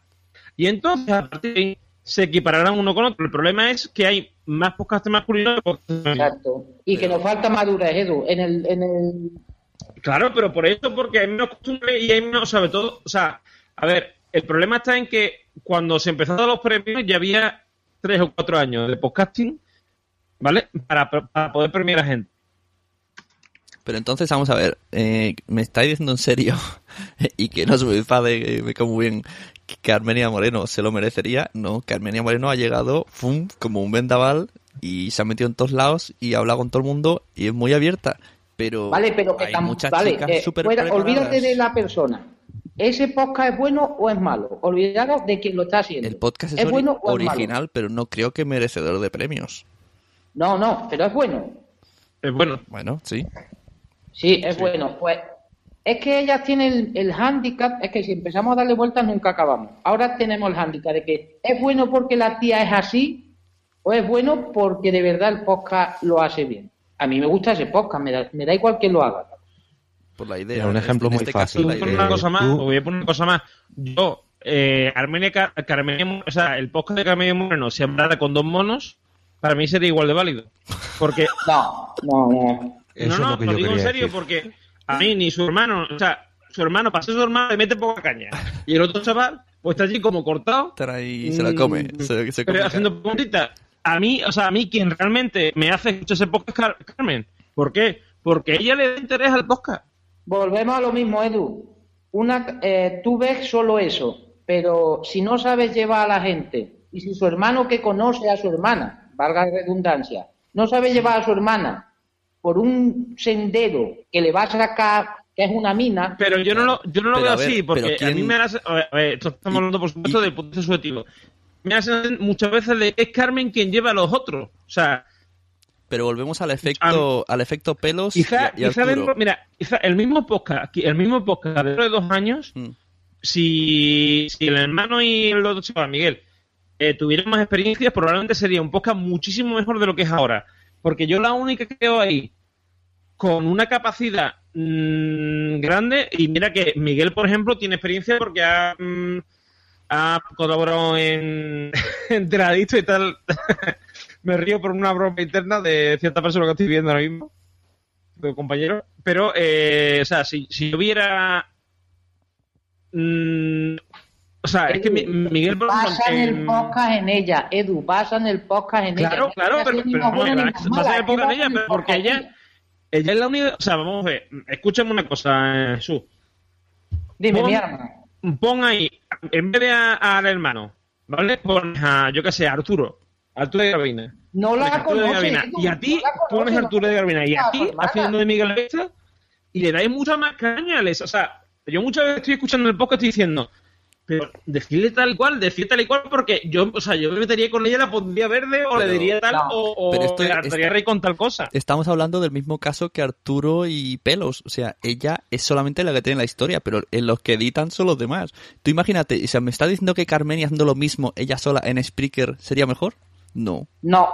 Y entonces, a partir de ahí, se equipararán uno con otro. El problema es que hay más podcasts masculinos que podcasts. Exacto. Y que nos falta madurez, Edu. En el, en el... Claro, pero por eso, porque hay menos costumbre y hay menos, sobre todo, o sea, a ver, el problema está en que cuando se empezaron los premios ya había tres o cuatro años de podcasting, ¿vale? Para, para poder premiar a gente. Pero entonces, vamos a ver, eh, ¿me estáis diciendo en serio? y que no se me enfade, me como bien, que Armenia Moreno se lo merecería. No, que Armenia Moreno ha llegado, ¡fum!, como un vendaval y se ha metido en todos lados y ha hablado con todo el mundo y es muy abierta. Pero, Vale, pero que hay muchas vale, chicas eh, fuera- olvídate de la persona. ¿Ese podcast es bueno o es malo? Olvidaros de quien lo está haciendo. El podcast es, ¿Es ori- bueno o es malo? original, pero no creo que merecedor de premios. No, no, pero es bueno. Es bueno. Bueno, sí. Sí, es bueno. Pues es que ellas tienen el, el hándicap, es que si empezamos a darle vueltas nunca acabamos. Ahora tenemos el hándicap de que es bueno porque la tía es así o es bueno porque de verdad el podcast lo hace bien. A mí me gusta ese podcast, me da, me da igual que lo haga. Por la idea. Mira, un ejemplo en muy este fácil. la Voy a poner idea. una cosa más, tú- voy a poner una cosa más. Yo, eh, Armenia, Car- o sea, el podcast de Carmenia Moreno, si hablara con dos monos, para mí sería igual de válido. Porque, No, no, no. Eso no, es no, lo que lo yo digo en serio, decir. porque a mí ni su hermano, o sea, su hermano, para ser su hermano, le mete poca caña. Y el otro chaval, pues está allí como cortado, Estar ahí y se la come. Mm, Se, se pero come haciendo preguntitas. A mí, o sea, a mí quien realmente me hace escuchar ese podcast es Car- Carmen. ¿Por qué? Porque ella le da interés al podcast. Volvemos a lo mismo, Edu. Una, eh, tú ves solo eso, pero si no sabes llevar a la gente, y si su hermano que conoce a su hermana, valga la redundancia, no sabe llevar a su hermana por un sendero que le va a sacar, que es una mina, Pero yo no lo, yo no lo Pero veo ver, así, porque a mí ¿quién- me hace. A ver, a ver, esto estamos hablando, por supuesto, y- del punto de vista subjetivo. Me hace muchas veces de que es Carmen quien lleva a los otros. O sea, Pero volvemos al efecto, al efecto pelos quizá, y quizá dentro, mira, quizá el mismo podcast, el mismo podcast dentro de dos años, Mm. si, si el hermano y el otro chaval, Miguel, eh, tuvieran más experiencias, probablemente sería un podcast muchísimo mejor de lo que es ahora. Porque yo la única que veo ahí con una capacidad mm, grande, y mira que Miguel, por ejemplo, tiene experiencia porque ha, mm, ha colaborado en, en Teradicto y tal. Me río por una broma interna de cierta persona que estoy viendo ahora mismo, de compañero. Pero, eh, o sea, si, si yo viera. mm, o sea, es que mi- Miguel, pasan el en- podcast en ella, Edu, pasan el podcast en ella. Claro, claro, pero, no, época de pasan ella, el pero porque podcast en ella, ella es la única, o sea, vamos a ver, escúchame una cosa, eh, Jesús. Dime, mi arma. Pon ahí, en vez de al hermano, ¿vale? Pones a, yo qué sé, a Arturo, Arturo de Gravina. No la Arturo de conoce, Y a ti no la conoce, pones a Arturo de Gravina y a ti haciendo de Miguel Vesta y le dais mucha más caña. les- O sea, yo muchas veces estoy escuchando el podcast y estoy diciendo, pero decirle tal cual, decir tal y cual, porque yo, o sea, yo me metería con ella, la pondría verde o le diría tal no. o, o esto- le hartaría esto- reír con tal cosa. Estamos hablando del mismo caso que Arturo y Pelos. O sea, ella es solamente la que tiene la historia, pero en los que editan son los demás. Tú imagínate, o sea, ¿me está diciendo que Carmenia haciendo lo mismo, ella sola en Spreaker, sería mejor? No, No,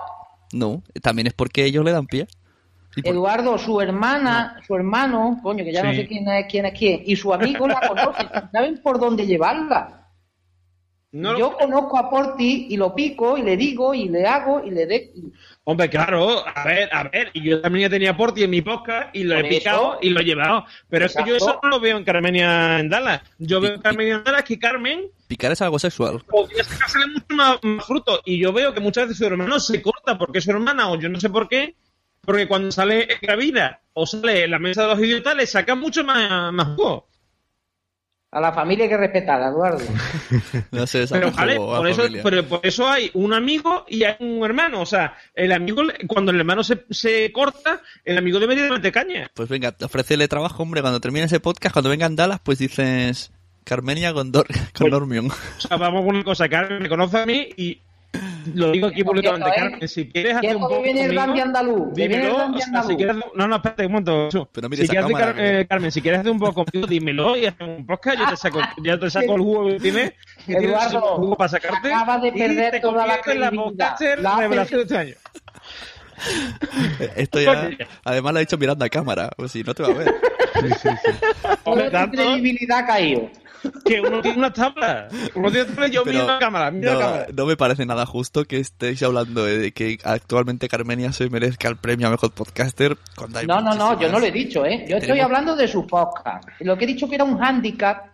no. También es porque ellos le dan pie. Eduardo, su hermana, su hermano, coño, que ya no sé quién es quién es quién, y su amigo la conocen, saben por dónde llevarla. Yo conozco a Porti y lo pico y le digo y le hago y le de... Hombre, claro, a ver, a ver, y yo también ya tenía Porti en mi podcast y lo he picado eso. y lo he llevado. Pero es que yo eso no lo veo en Carmenia en Dallas. Yo veo en Carmenia en Dallas que Carmen Picar es algo sexual. podría sacársele mucho más, más fruto. Y yo veo que muchas veces su hermano se corta porque es su hermana o yo no sé por qué. Porque cuando sale Gravida o sale en la mesa de los idiotas le saca mucho más, más jugo. A la familia hay que respetarla, Eduardo. No sé, Pero, vale, juego a por eso, pero por eso hay un amigo y hay un hermano. O sea, el amigo, cuando el hermano se, se corta, el amigo debería de meter caña. Pues venga, ofrécele trabajo, hombre. Cuando termine ese podcast, cuando vengan Dallas, pues dices Carmenia con, Dor con Dormion. O sea, vamos con una cosa, Carmen me conoce a mí y lo digo aquí públicamente, Quieto, ¿eh? Carmen, si quieres hacer un poco viene el conmigo, Dandy andaluz, que viene el dímelo, andaluz. si quieres, no, no, espérate un momento. Pero mira si quieres hacer, cámara, Car- eh, Carmen, si quieres hacer un poco conmigo, dímelo y un podcast, yo te saco, ya te saco el jugo que tienes, que Eduardo, jugo para sacarte acaba de y perder te toda la en la podcaster revelación de este año. Esto ya, además lo ha dicho mirando a cámara. Pues si no te va a ver. Toda tu credibilidad ha caído. Que uno tiene una tabla. Uno tiene una tabla y yo miro la cámara, miro la no, cámara. no me parece nada justo que estéis hablando de que actualmente Carmenia se merezca el premio a mejor podcaster. Cuando hay No, no, no, yo no lo he dicho, ¿eh? Yo estoy hablando de su podcast. Lo que he dicho que era un hándicap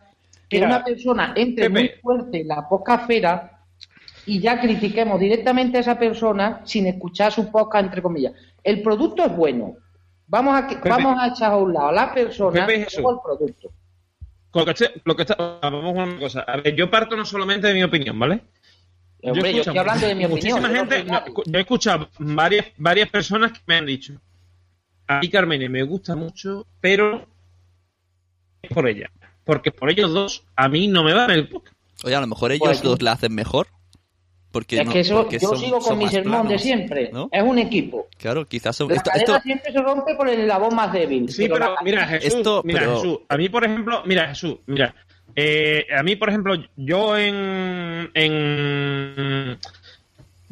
que Mira, una persona entre Pepe. muy fuerte en la podcastfera y ya critiquemos directamente a esa persona sin escuchar su podcast, entre comillas. El producto es bueno. Vamos a, Pepe. vamos a echar a un lado a la persona luego el producto. Lo que, está- lo que está, vamos a una cosa. A ver, yo parto no solamente de mi opinión, ¿vale? Hombre, yo, estoy hablando de mi opinión. Muchísima gente, no, yo he escuchado varias, varias personas que me han dicho, a mí Carmen me gusta mucho, pero es por ella. Porque por ellos dos, a mí no me va el podcast. Oye, a lo mejor ellos Pues- dos la hacen mejor. Porque es no- que eso, porque yo son- sigo con mi sermón de siempre. ¿no? Es un equipo. Claro, quizás son. La esto- cadena esto- siempre se rompe por el eslabón más débil. Sí, pero, la- mira, Jesús, Esto, mira, pero- Jesús, a mí, por ejemplo, mira, Jesús, mira, eh, a mí, por ejemplo, yo en, en,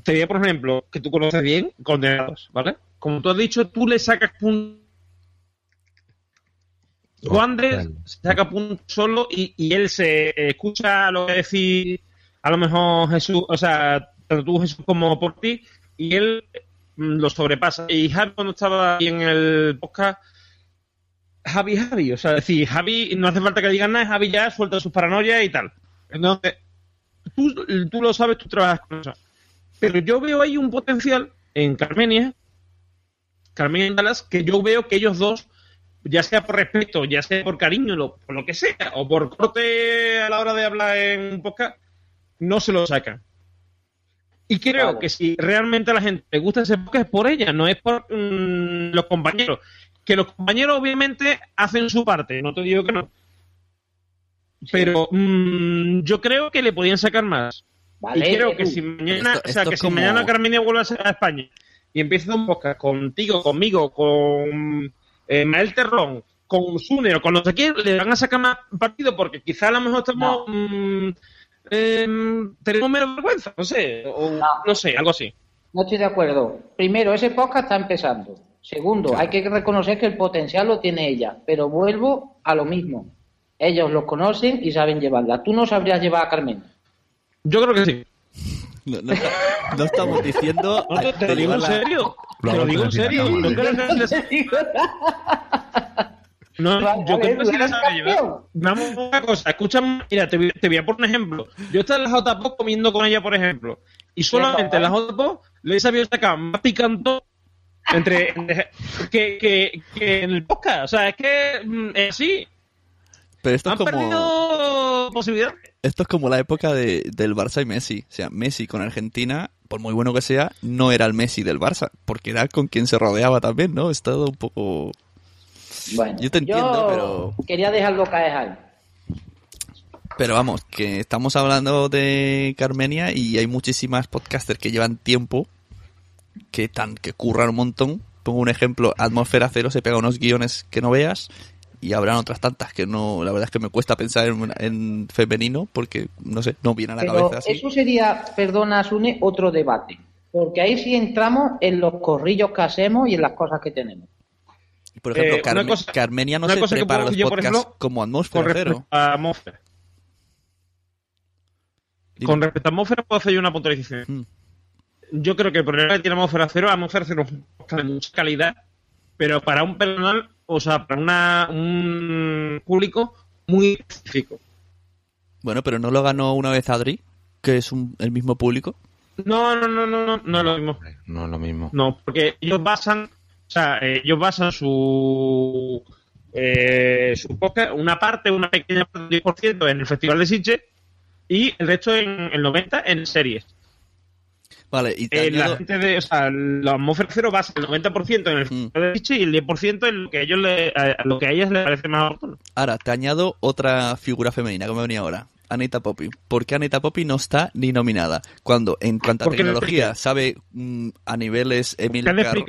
te diría, por ejemplo, que tú conoces bien, condenados, ¿vale? Como tú has dicho, tú le sacas puntos. Juan de saca puntos solo y, y él se escucha lo que decir a lo mejor Jesús, o sea, tanto tú Jesús como por ti, y él mm, lo sobrepasa. Y Javi cuando estaba ahí en el podcast, Javi, Javi, o sea, decir, Javi, no hace falta que digan nada, Javi ya suelta sus paranoias y tal. Entonces, tú, tú lo sabes, tú trabajas con eso. Pero yo veo ahí un potencial en Carmenia, Carmenia y Dallas, que yo veo que ellos dos, ya sea por respeto, ya sea por cariño, por lo que sea, o por corte a la hora de hablar en un podcast, no se lo sacan. Y creo que si realmente a la gente le gusta ese podcast es por ella, no es por mm, los compañeros. Que los compañeros obviamente hacen su parte, no te digo que no. Pero mm, yo creo que le podían sacar más. Vale, y creo que si mañana, Esto- o sea, que si como- mañana Carmenia vuelve a ser- a España y empieza un podcast contigo, conmigo, con eh, Mael Terrón, con Sune o con no sé quién, le van a sacar más partido porque quizá a lo mejor estamos mm, em, tenemos menos vergüenza, no sé, o No. no sé, algo así. No estoy de acuerdo. Primero, ese podcast está empezando. Segundo, hay que reconocer que el potencial lo tiene ella. Pero vuelvo a lo mismo. Ellos los conocen y saben llevarla. Tú no sabrías llevar a Carmen. Yo creo que sí. No, no está- no estamos diciendo. No, te, lo digo en serio. Lo Te lo digo en serio. cámara. No creo que No, Vale, yo creo que sí la sabe llevar. Vamos a una cosa, escúchame, mira, te voy, te voy a poner un ejemplo. Yo estaba en la JPO comiendo con ella, por ejemplo, y solamente en la JPO le he sabido sacar más picanto entre, que, que, que en el podcast. O sea, es que mm, es así. Pero esto es como. perdido posibilidades. Esto es como la época de, del Barça y Messi. O sea, Messi con Argentina, por muy bueno que sea, no era el Messi del Barça, porque era con quien se rodeaba también, ¿no? Es todo un poco... Bueno, Yo te entiendo, pero- Quería dejarlo caer ahí. Pero vamos, que estamos hablando de Carmenia y hay muchísimas podcasters que llevan tiempo, que tan que curran un montón. Pongo un ejemplo, Atmósfera Cero se pega unos guiones que no veas y habrán otras tantas que no, la verdad es que me cuesta pensar en, en femenino porque, no sé, no viene a la Pero cabeza así. eso sería, perdona, Sune, otro debate. Porque ahí sí entramos en los corrillos que hacemos y en las cosas que tenemos. Por ejemplo, Eh, Carme- una cosa- que Armenia no se prepara los yo, por podcasts ejemplo, como atmósfera cero. a Atmósfera. Dime. Con respecto a Atmósfera puedo hacer yo una puntualización. Mm. Yo creo que el problema que tiene Atmósfera Cero, Atmósfera Cero es un podcast de mucha calidad, pero para un personal, o sea, para una, un público muy específico. Bueno, pero no lo ganó una vez Adri, que es un- el mismo público. No, no, no, no, no, no es lo mismo. No es lo mismo. No, porque ellos basan, o sea, eh, ellos basan su, eh, su podcast, una parte, una pequeña parte del 10% en el Festival de Sitges y el resto en el 90% en series. Vale, y te Eh, la gente de, o sea, la atmósfera cero basa el 90% en el Mm. Festival de Sitges y el 10% en lo que a ellos le, a, lo que a ellas les parece más oportuno. Ahora, te añado otra figura femenina que me venía ahora. Anita Poppy. ¿Por qué Anita Poppy no está ni nominada? Cuando en cuanto a tecnología sabe mm, a niveles Emil de Carro-.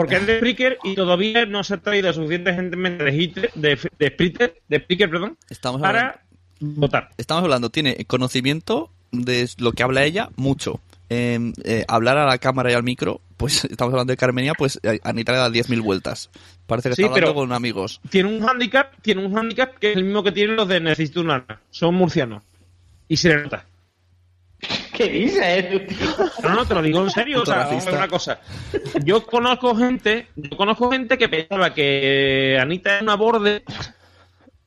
Porque es de Spreaker y todavía no se ha traído suficientemente de hit de, de Spreaker, de Spreaker, perdón, Estamos hablando, para votar. estamos hablando, tiene conocimiento de lo que habla ella, mucho. Eh, eh, hablar a la cámara y al micro, pues estamos hablando de Carmenia, pues eh, Anita le da 10.000 vueltas. Parece que Sí, está hablando pero- con amigos. tiene un handicap, tiene un handicap que es el mismo que tienen los de Necesito un arma. Son murcianos. Y se le nota. ¿Qué dices? No, no, te lo digo en serio. O sea, vamos a racista. ver una cosa. Yo conozco gente, yo conozco gente que pensaba que Anita es una borde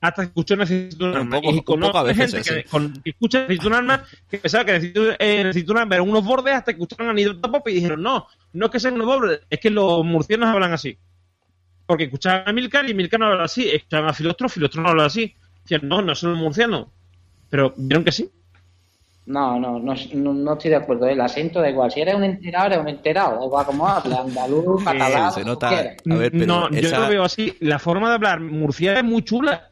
hasta que escuchó Necesito un Un arma. poco- y un poco conozco a veces, gente sí. que, con- que escucha Necesito un arma que pensaba que Necesito, eh, Necesito un arma eran unos bordes hasta que escucharon a Anita Pop y dijeron, no, no es que sean unos bordes, es que los murcianos hablan así. Porque escuchaban a Milcar y Milcar no habla así, escuchaban a Filostro, Filostro no habla así. Decían, no, no son murcianos. Pero vieron que sí. No, no, no, no, estoy de acuerdo. El acento da igual. Si eres un enterado, eres un enterado. Da igual cómo habla, andaluz, catalán. se nota. A ver, pero no, yo esa- lo veo así. La forma de hablar murciana es muy chula.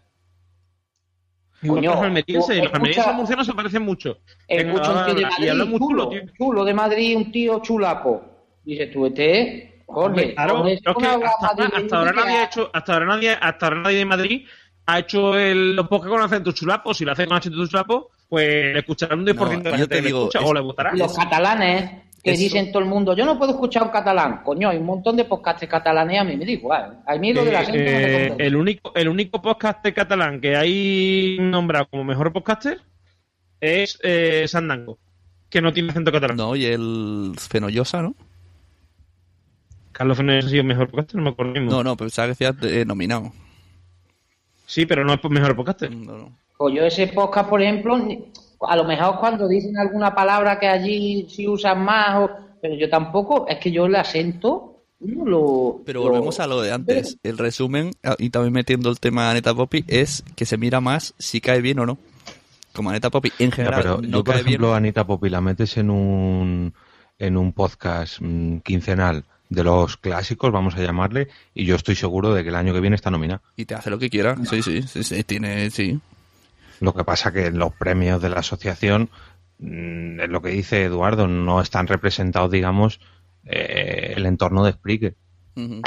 Coño, los almerienses. Los almerienses murcianos se parecen mucho. Escucha un tío de Madrid, muy chulo, chulo, tío. chulo de Madrid, un tío chulapo. Dices tú, este, Jorge, Claro, Jorge, pero es que una habla hasta, ahora nadie ha hecho, hasta ahora nadie, hasta ahora nadie de Madrid ha hecho el, los podcasts con acento chulapo. Si lo hace con acento chulapo, pues le escucharán un 10% de la yo gente te que le digo, escucha, es- o le votará. Los catalanes que Eso- dicen todo el mundo, yo no puedo escuchar un catalán. Coño, hay un montón de podcasts catalanes, a mí me da igual. A mí lo del Eh, acento no me eh, el único el único podcaster catalán que hay nombrado como mejor podcaster es eh, Sandango, que no tiene acento catalán. No, y el Fenollosa, ¿no? Carlos Fernández ha sido mejor podcaster, no me acuerdo mismo. No, no, pensaba que decías eh, nominado. Sí, pero no es mejor podcaster. No, no. Pues yo ese podcast, por ejemplo, a lo mejor cuando dicen alguna palabra que allí sí usan más, o- pero yo tampoco, es que yo el acento no lo... Pero lo- volvemos a lo de antes. El resumen, ah, y también metiendo el tema de Aneta Poppy, es que se mira más si cae bien o no. Como Aneta Poppy en general pero no yo, por cae ejemplo, bien. Anita Poppy la metes en un, en un podcast mm, quincenal de los clásicos, vamos a llamarle, y yo estoy seguro de que el año que viene está nominada. Y te hace lo que quiera. Sí, sí, sí, sí, tiene, sí. Lo que pasa que en los premios de la asociación, mm, es lo que dice Eduardo, no están representados, digamos, eh, el entorno de. Ujú.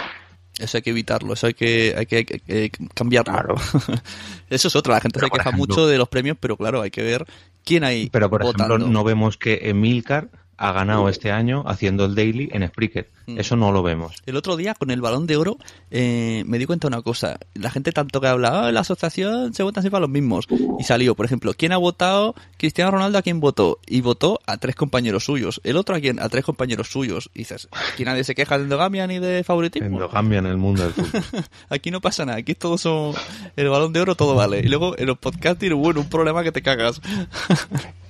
Eso hay que evitarlo, eso hay que, hay que, hay que- hay que cambiarlo. eso es otra, la gente Pero, se queja ejemplo- mucho de los premios, pero claro, hay que ver quién hay Pero, por votando. ejemplo, no vemos que Emilcar ha ganado este año haciendo el daily en Spreaker. Mm. Eso no lo vemos. El otro día, con el balón de oro, eh, me di cuenta de una cosa. La gente tanto que habla, "Ah, la asociación se votan siempre a los mismos. Y salió, por ejemplo, ¿quién ha votado? Cristiano Ronaldo a quién votó. Y votó a tres compañeros suyos. El otro a quién? A tres compañeros suyos. Y dices, aquí nadie se queja de endogamia ni de favoritismo. Endogamia en el mundo del fútbol. Aquí no pasa nada. Aquí todos son el balón de oro, todo vale. Y luego en los podcasting, bueno, un problema que te cagas.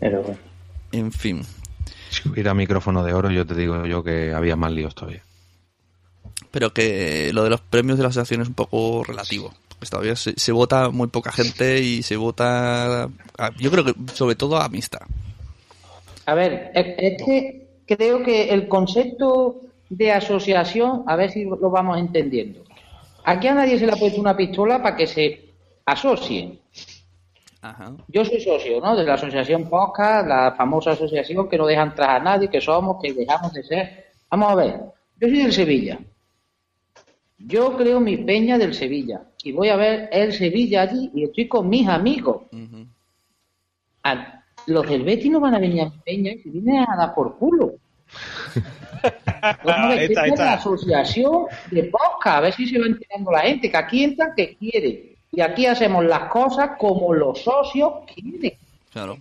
Pero bueno. En fin. Si hubiera micrófono de oro, yo te digo yo que había más líos todavía. Pero que lo de los premios de la asociación es un poco relativo. Pues todavía se, se vota muy poca gente y se vota, a- yo creo que sobre todo a amistad. A ver, es, es que creo que el concepto de asociación, a ver si lo vamos entendiendo. Aquí a nadie se le ha puesto una pistola para que se asocien. Ajá. Yo soy socio, ¿no? De la asociación Podcast, la famosa asociación que no deja entrar a nadie, que somos, que dejamos de ser. Vamos a ver, yo soy del Sevilla. Yo creo mi peña del Sevilla. Y voy a ver el Sevilla allí y estoy con mis amigos. A- los del Betis no van a venir a mi peña y se vienen a dar por culo. Vamos a ver, esta es la asociación de podcast, a ver si se va enterando la gente, que aquí entra que quiere. Y aquí hacemos las cosas como los socios quieren. Claro.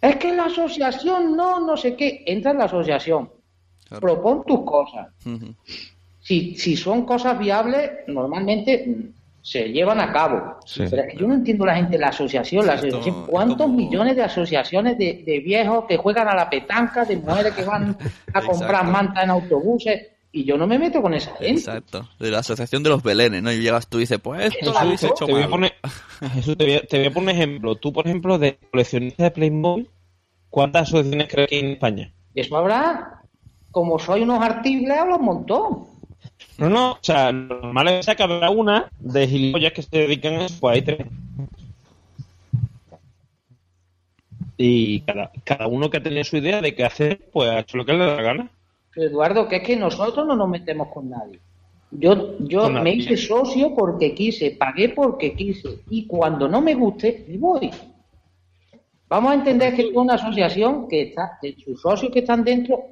Es que la asociación no, no sé qué. Entra en la asociación. Propon tus cosas. Si, si son cosas viables, normalmente se llevan a cabo. Sí. Pero yo no entiendo la gente de la asociación. La Sí, asociación ¿Cuántos como- millones de asociaciones de, de viejos que juegan a la petanca, de mujeres que van a comprar mantas en autobuses? Y yo no me meto con esa gente. Exacto. De la asociación de los belenes, ¿no? Y llegas tú y dices, pues esto lo hecho Te voy, a poner, Jesús, te, voy a, te voy a poner un ejemplo. Tú, por ejemplo, de coleccionista de Playmobil, ¿cuántas asociaciones crees que hay en España? Eso habrá, como soy unos artibles, hablo un montón. No, no, o sea, lo normal es que habrá una de gilipollas que se dedican a eso, pues hay tres. Y cada, cada uno que ha tenido su idea de qué hacer, pues ha hecho lo que le da la gana. Eduardo, que es que nosotros no nos metemos con nadie. Yo, yo Con me hice socio porque quise, pagué porque quise. Y cuando no me guste, me voy. Vamos a entender que es una asociación que está, que sus socios que están dentro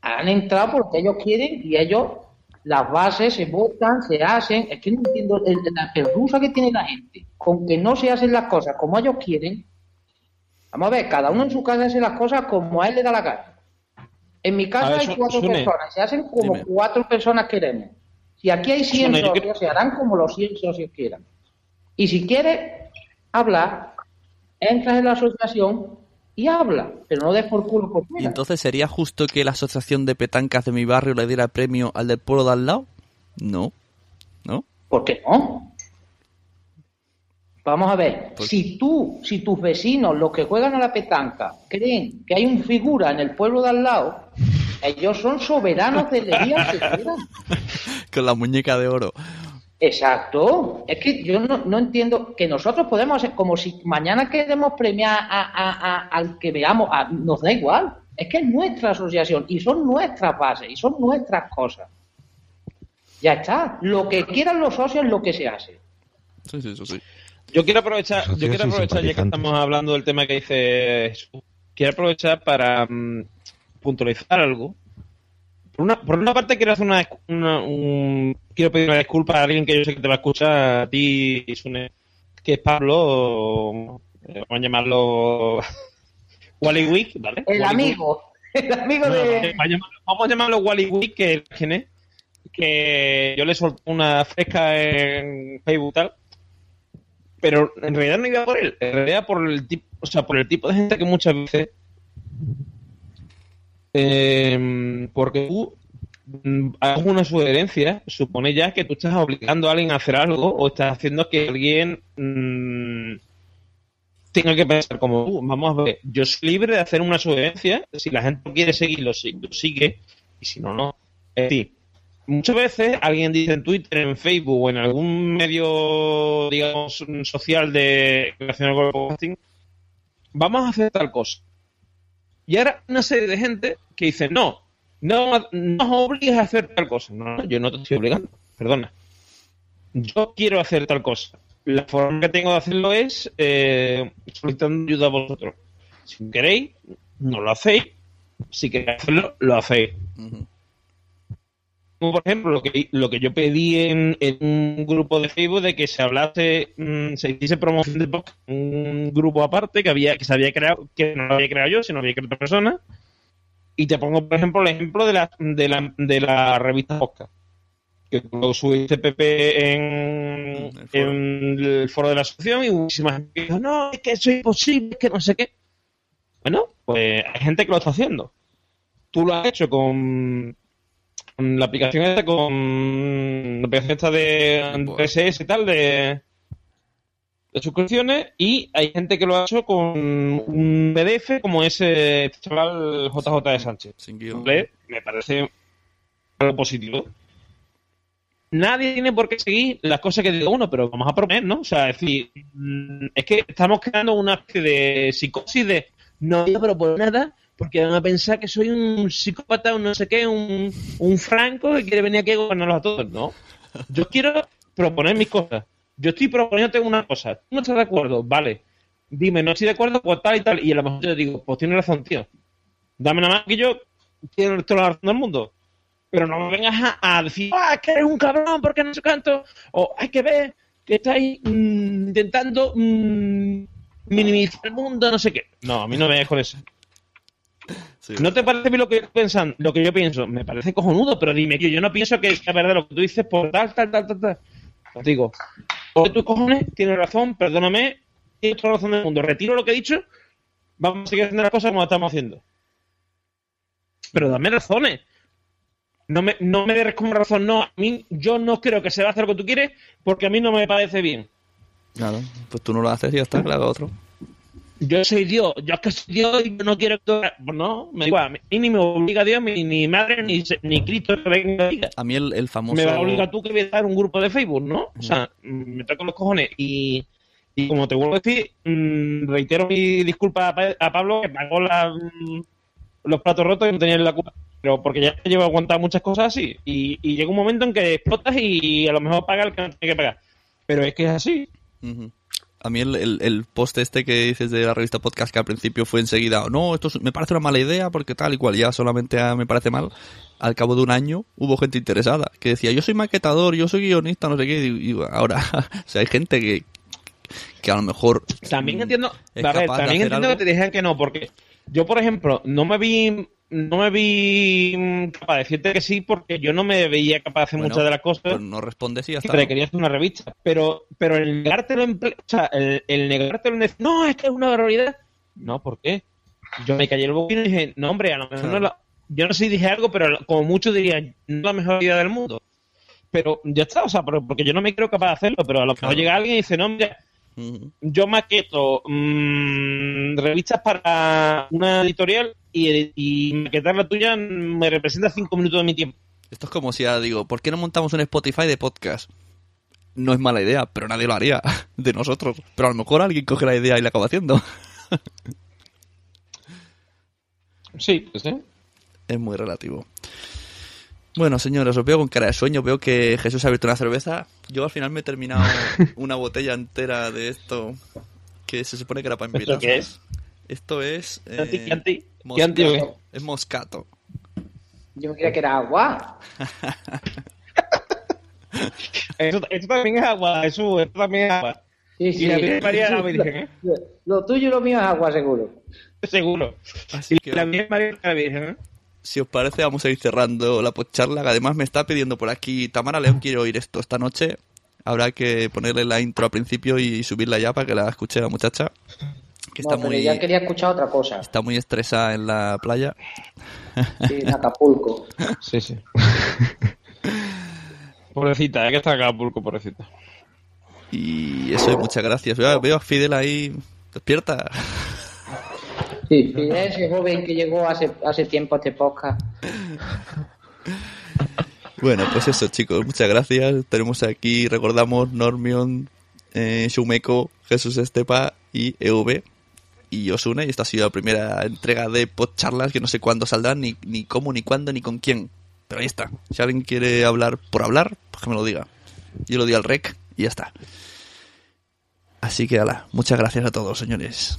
han entrado porque ellos quieren y ellos, las bases se votan, se hacen. Es que no entiendo el- la perrusa que tiene la gente con que no se hacen las cosas como ellos quieren. Vamos a ver, cada uno en su casa hace las cosas como a él le da la gana. En mi casa ver, hay cuatro Sune. personas, se hacen como Dime. cuatro personas queremos. Si aquí hay 100 Sune, yo socios, se harán como los 100 socios quieran. Y si quieres hablar, entras en la asociación y habla, pero no des por culo por Y entonces, ¿sería justo que la asociación de petancas de mi barrio le diera premio al del pueblo de al lado? No. ¿No? ¿Por qué no? Vamos a ver, Pues- si tú, si tus vecinos, los que juegan a la petanca, creen que hay un figura en el pueblo de al lado, ellos son soberanos de quieran. Con la muñeca de oro. Exacto. Es que yo no, no entiendo que nosotros podemos hacer como si mañana queremos premiar a, a- a- al que veamos, a- nos da igual. Es que es nuestra asociación y son nuestras bases y son nuestras cosas. Ya está. Lo que quieran los socios es lo que se hace. Sí, sí, eso sí. Yo quiero aprovechar, yo quiero aprovechar ya que estamos hablando del tema que dice Jesús, quiero aprovechar para mm, puntualizar algo. Por una, por una parte quiero hacer una, una- un- quiero pedir una disculpa a alguien que yo sé que te va a escuchar, a ti, Sune, que es Pablo, eh, vamos a llamarlo Wally Wick, ¿vale? El Wally amigo. El amigo no, de. vamos a llamarlo- vamos a llamarlo Wally Wick, que ¿quién es? que yo le solté una fresca en Facebook tal, pero en realidad no iba por él, en realidad por el tipo, o sea, por el tipo de gente que muchas veces eh, porque tú mm, hagas una sugerencia, supone ya que tú estás obligando a alguien a hacer algo o estás haciendo que alguien mm, tenga que pensar como tú. Vamos a ver, yo soy libre de hacer una sugerencia, si la gente quiere seguirlo, lo sigue, y si no, no. Es decir, muchas veces alguien dice en Twitter, en Facebook o en algún medio, digamos, social de relacionado con el podcasting, vamos a hacer tal cosa. Y ahora una serie de gente que dice, no, no, no os obligues a hacer tal cosa. No, no, yo no te estoy obligando, perdona. Yo quiero hacer tal cosa. La forma que tengo de hacerlo es eh, solicitando ayuda a vosotros. Si queréis, no lo hacéis. Si queréis hacerlo, lo hacéis. Como por ejemplo, lo que, lo que yo pedí en, en un grupo de Facebook de que se hablase, mm, se hiciese promoción de podcast, un grupo aparte que había que se había creado, que no lo había creado yo, sino había creado otra persona. Y te pongo, por ejemplo, el ejemplo de la, de la, de la revista Podcast. Que lo subiste, Pepe, en, el foro. en el foro de la asociación y muchísima gente dijo, no, es que eso es imposible, es que no sé qué. Bueno, pues hay gente que lo está haciendo. Tú lo has hecho con la aplicación esta, con la aplicación esta de, RSS y tal, de, de suscripciones, y hay gente que lo ha hecho con un PDF como ese chaval JJ de Sánchez. Me parece algo positivo. Nadie tiene por qué seguir las cosas que diga uno, pero vamos a proponer, ¿no? O sea, es decir, mm, es que estamos creando una especie de psicosis de no voy a proponer nada porque van a pensar que soy un psicópata, un no sé qué, un, un franco que quiere venir aquí a gobernarlos a todos. No. Yo quiero proponer mis cosas. Yo estoy proponiéndote una cosa. ¿Tú no estás de acuerdo? Vale. Dime, no estoy de acuerdo, pues tal y tal. Y a lo mejor yo digo, pues tienes razón, tío. Dame nada más que yo tiene toda la razón del mundo. Pero no me vengas a, decir, ah, es que eres un cabrón porque no sé cuánto. O hay que ver que estáis mm, intentando mm, minimizar el mundo, no sé qué. No, a mí no me vengas con eso. ¿No te parece a mí lo que, pensan, lo que yo pienso? Me parece cojonudo, pero dime, tío, yo no pienso que sea verdad lo que tú dices por tal, tal, tal, tal, tal. Os digo, o tus cojones, tienes razón, perdóname, tienes toda la razón del mundo. Retiro lo que he dicho, vamos a seguir haciendo las cosas como estamos haciendo. Pero dame razones. No me, no me des como razón, no. A mí, yo no creo que se va a hacer lo que tú quieres porque a mí no me parece bien. Claro, pues tú no lo haces y ya está, claro, otro. Yo soy Dios, yo es que soy Dios y yo no quiero que no, me igual, a mí ni me obliga Dios, ni, ni madre, ni, ni Cristo que venga a mí el, el famoso... Me va a obligar tú que voy a dar un grupo de Facebook, ¿no? O sea, me toco los cojones y, y como te vuelvo a decir, mm, reitero mi disculpa a, Pa- a Pablo que pagó la, mm, los platos rotos y no tenía la culpa. Pero porque ya llevo aguantado muchas cosas así. Y, y llega un momento en que explotas y a lo mejor paga el que no tiene que pagar. Pero es que es así. Ujú. A mí el, el, el post este que dices de la revista Podcast que al principio fue enseguida, "Oh, no, esto es- me parece una mala idea porque tal y cual, ya solamente ah, me parece mal. Al cabo de un año hubo gente interesada que decía, yo soy maquetador, yo soy guionista, no sé qué. Y, y ahora, o sea, hay gente que, que a lo mejor... También mm, entiendo, ver, también entiendo algo. que te dijeran que no, porque yo, por ejemplo, no me vi no me vi mm, capaz de decirte que sí porque yo no me veía capaz de hacer Bueno, muchas de las cosas pues no respondes y ya está. pero quería hacer una revista. Pero pero el negártelo en o sea el, el negártelo en decir no es que es una barbaridad no ¿por qué? yo me callé el boquín y dije no hombre a lo mejor no la- yo no sé si dije algo pero como muchos dirían no es la mejor idea del mundo pero ya está o sea pero- porque yo no me creo capaz de hacerlo pero a lo mejor llega alguien y dice no mira Yo maqueto mm, revistas para una editorial y, y maquetar la tuya me representa cinco minutos de mi tiempo. Esto es como si ahora digo, ¿por qué no montamos un Spotify de podcast? No es mala idea, pero nadie lo haría de nosotros. Pero a lo mejor alguien coge la idea y la acaba haciendo. Sí, pues. Es muy relativo. Bueno, señores, os veo con cara de sueño. Veo que Jesús ha abierto una cerveza. Yo al final me he terminado una botella entera de esto que se supone que era para ¿Esto invitar. qué es? Esto es. ¿Qué anti- eh, qué anti- qué moscato. anti o qué? Es moscato. Yo me creía que era agua. Esto, esto también es agua, Jesús, esto también es agua. Sí, Y sí. la Virgen María es la Virgen, ¿eh? Lo tuyo y lo mío es agua, seguro. Seguro. Así Y que, la Virgen María es la Virgen, ¿eh? Si os parece, vamos a ir cerrando la podcharla. que Además, me está pidiendo por aquí Tamara León. Quiero oír esto esta noche. Habrá que ponerle la intro al principio y subirla ya para que la escuche la muchacha. Que No, está muy, ya quería escuchar otra cosa. está muy estresada en la playa. Sí, en Acapulco. Sí, sí. pobrecita, hay que estar acá, Pulco, pobrecita. Y eso, y muchas gracias. Veo, veo a Fidel ahí despierta. Sí, ese joven que llegó hace, hace tiempo a este podcast. Bueno, pues eso, chicos, muchas gracias. Tenemos aquí, recordamos, Normion, eh, Shumeko, Jesús Estepa y EV y Osuna. Y esta ha sido la primera entrega de podcharlas que no sé cuándo saldrán, ni, ni cómo, ni cuándo, ni con quién. Pero ahí está. Si alguien quiere hablar por hablar, pues que me lo diga. Yo lo digo al rec y ya está. Así que, ala, muchas gracias a todos, señores.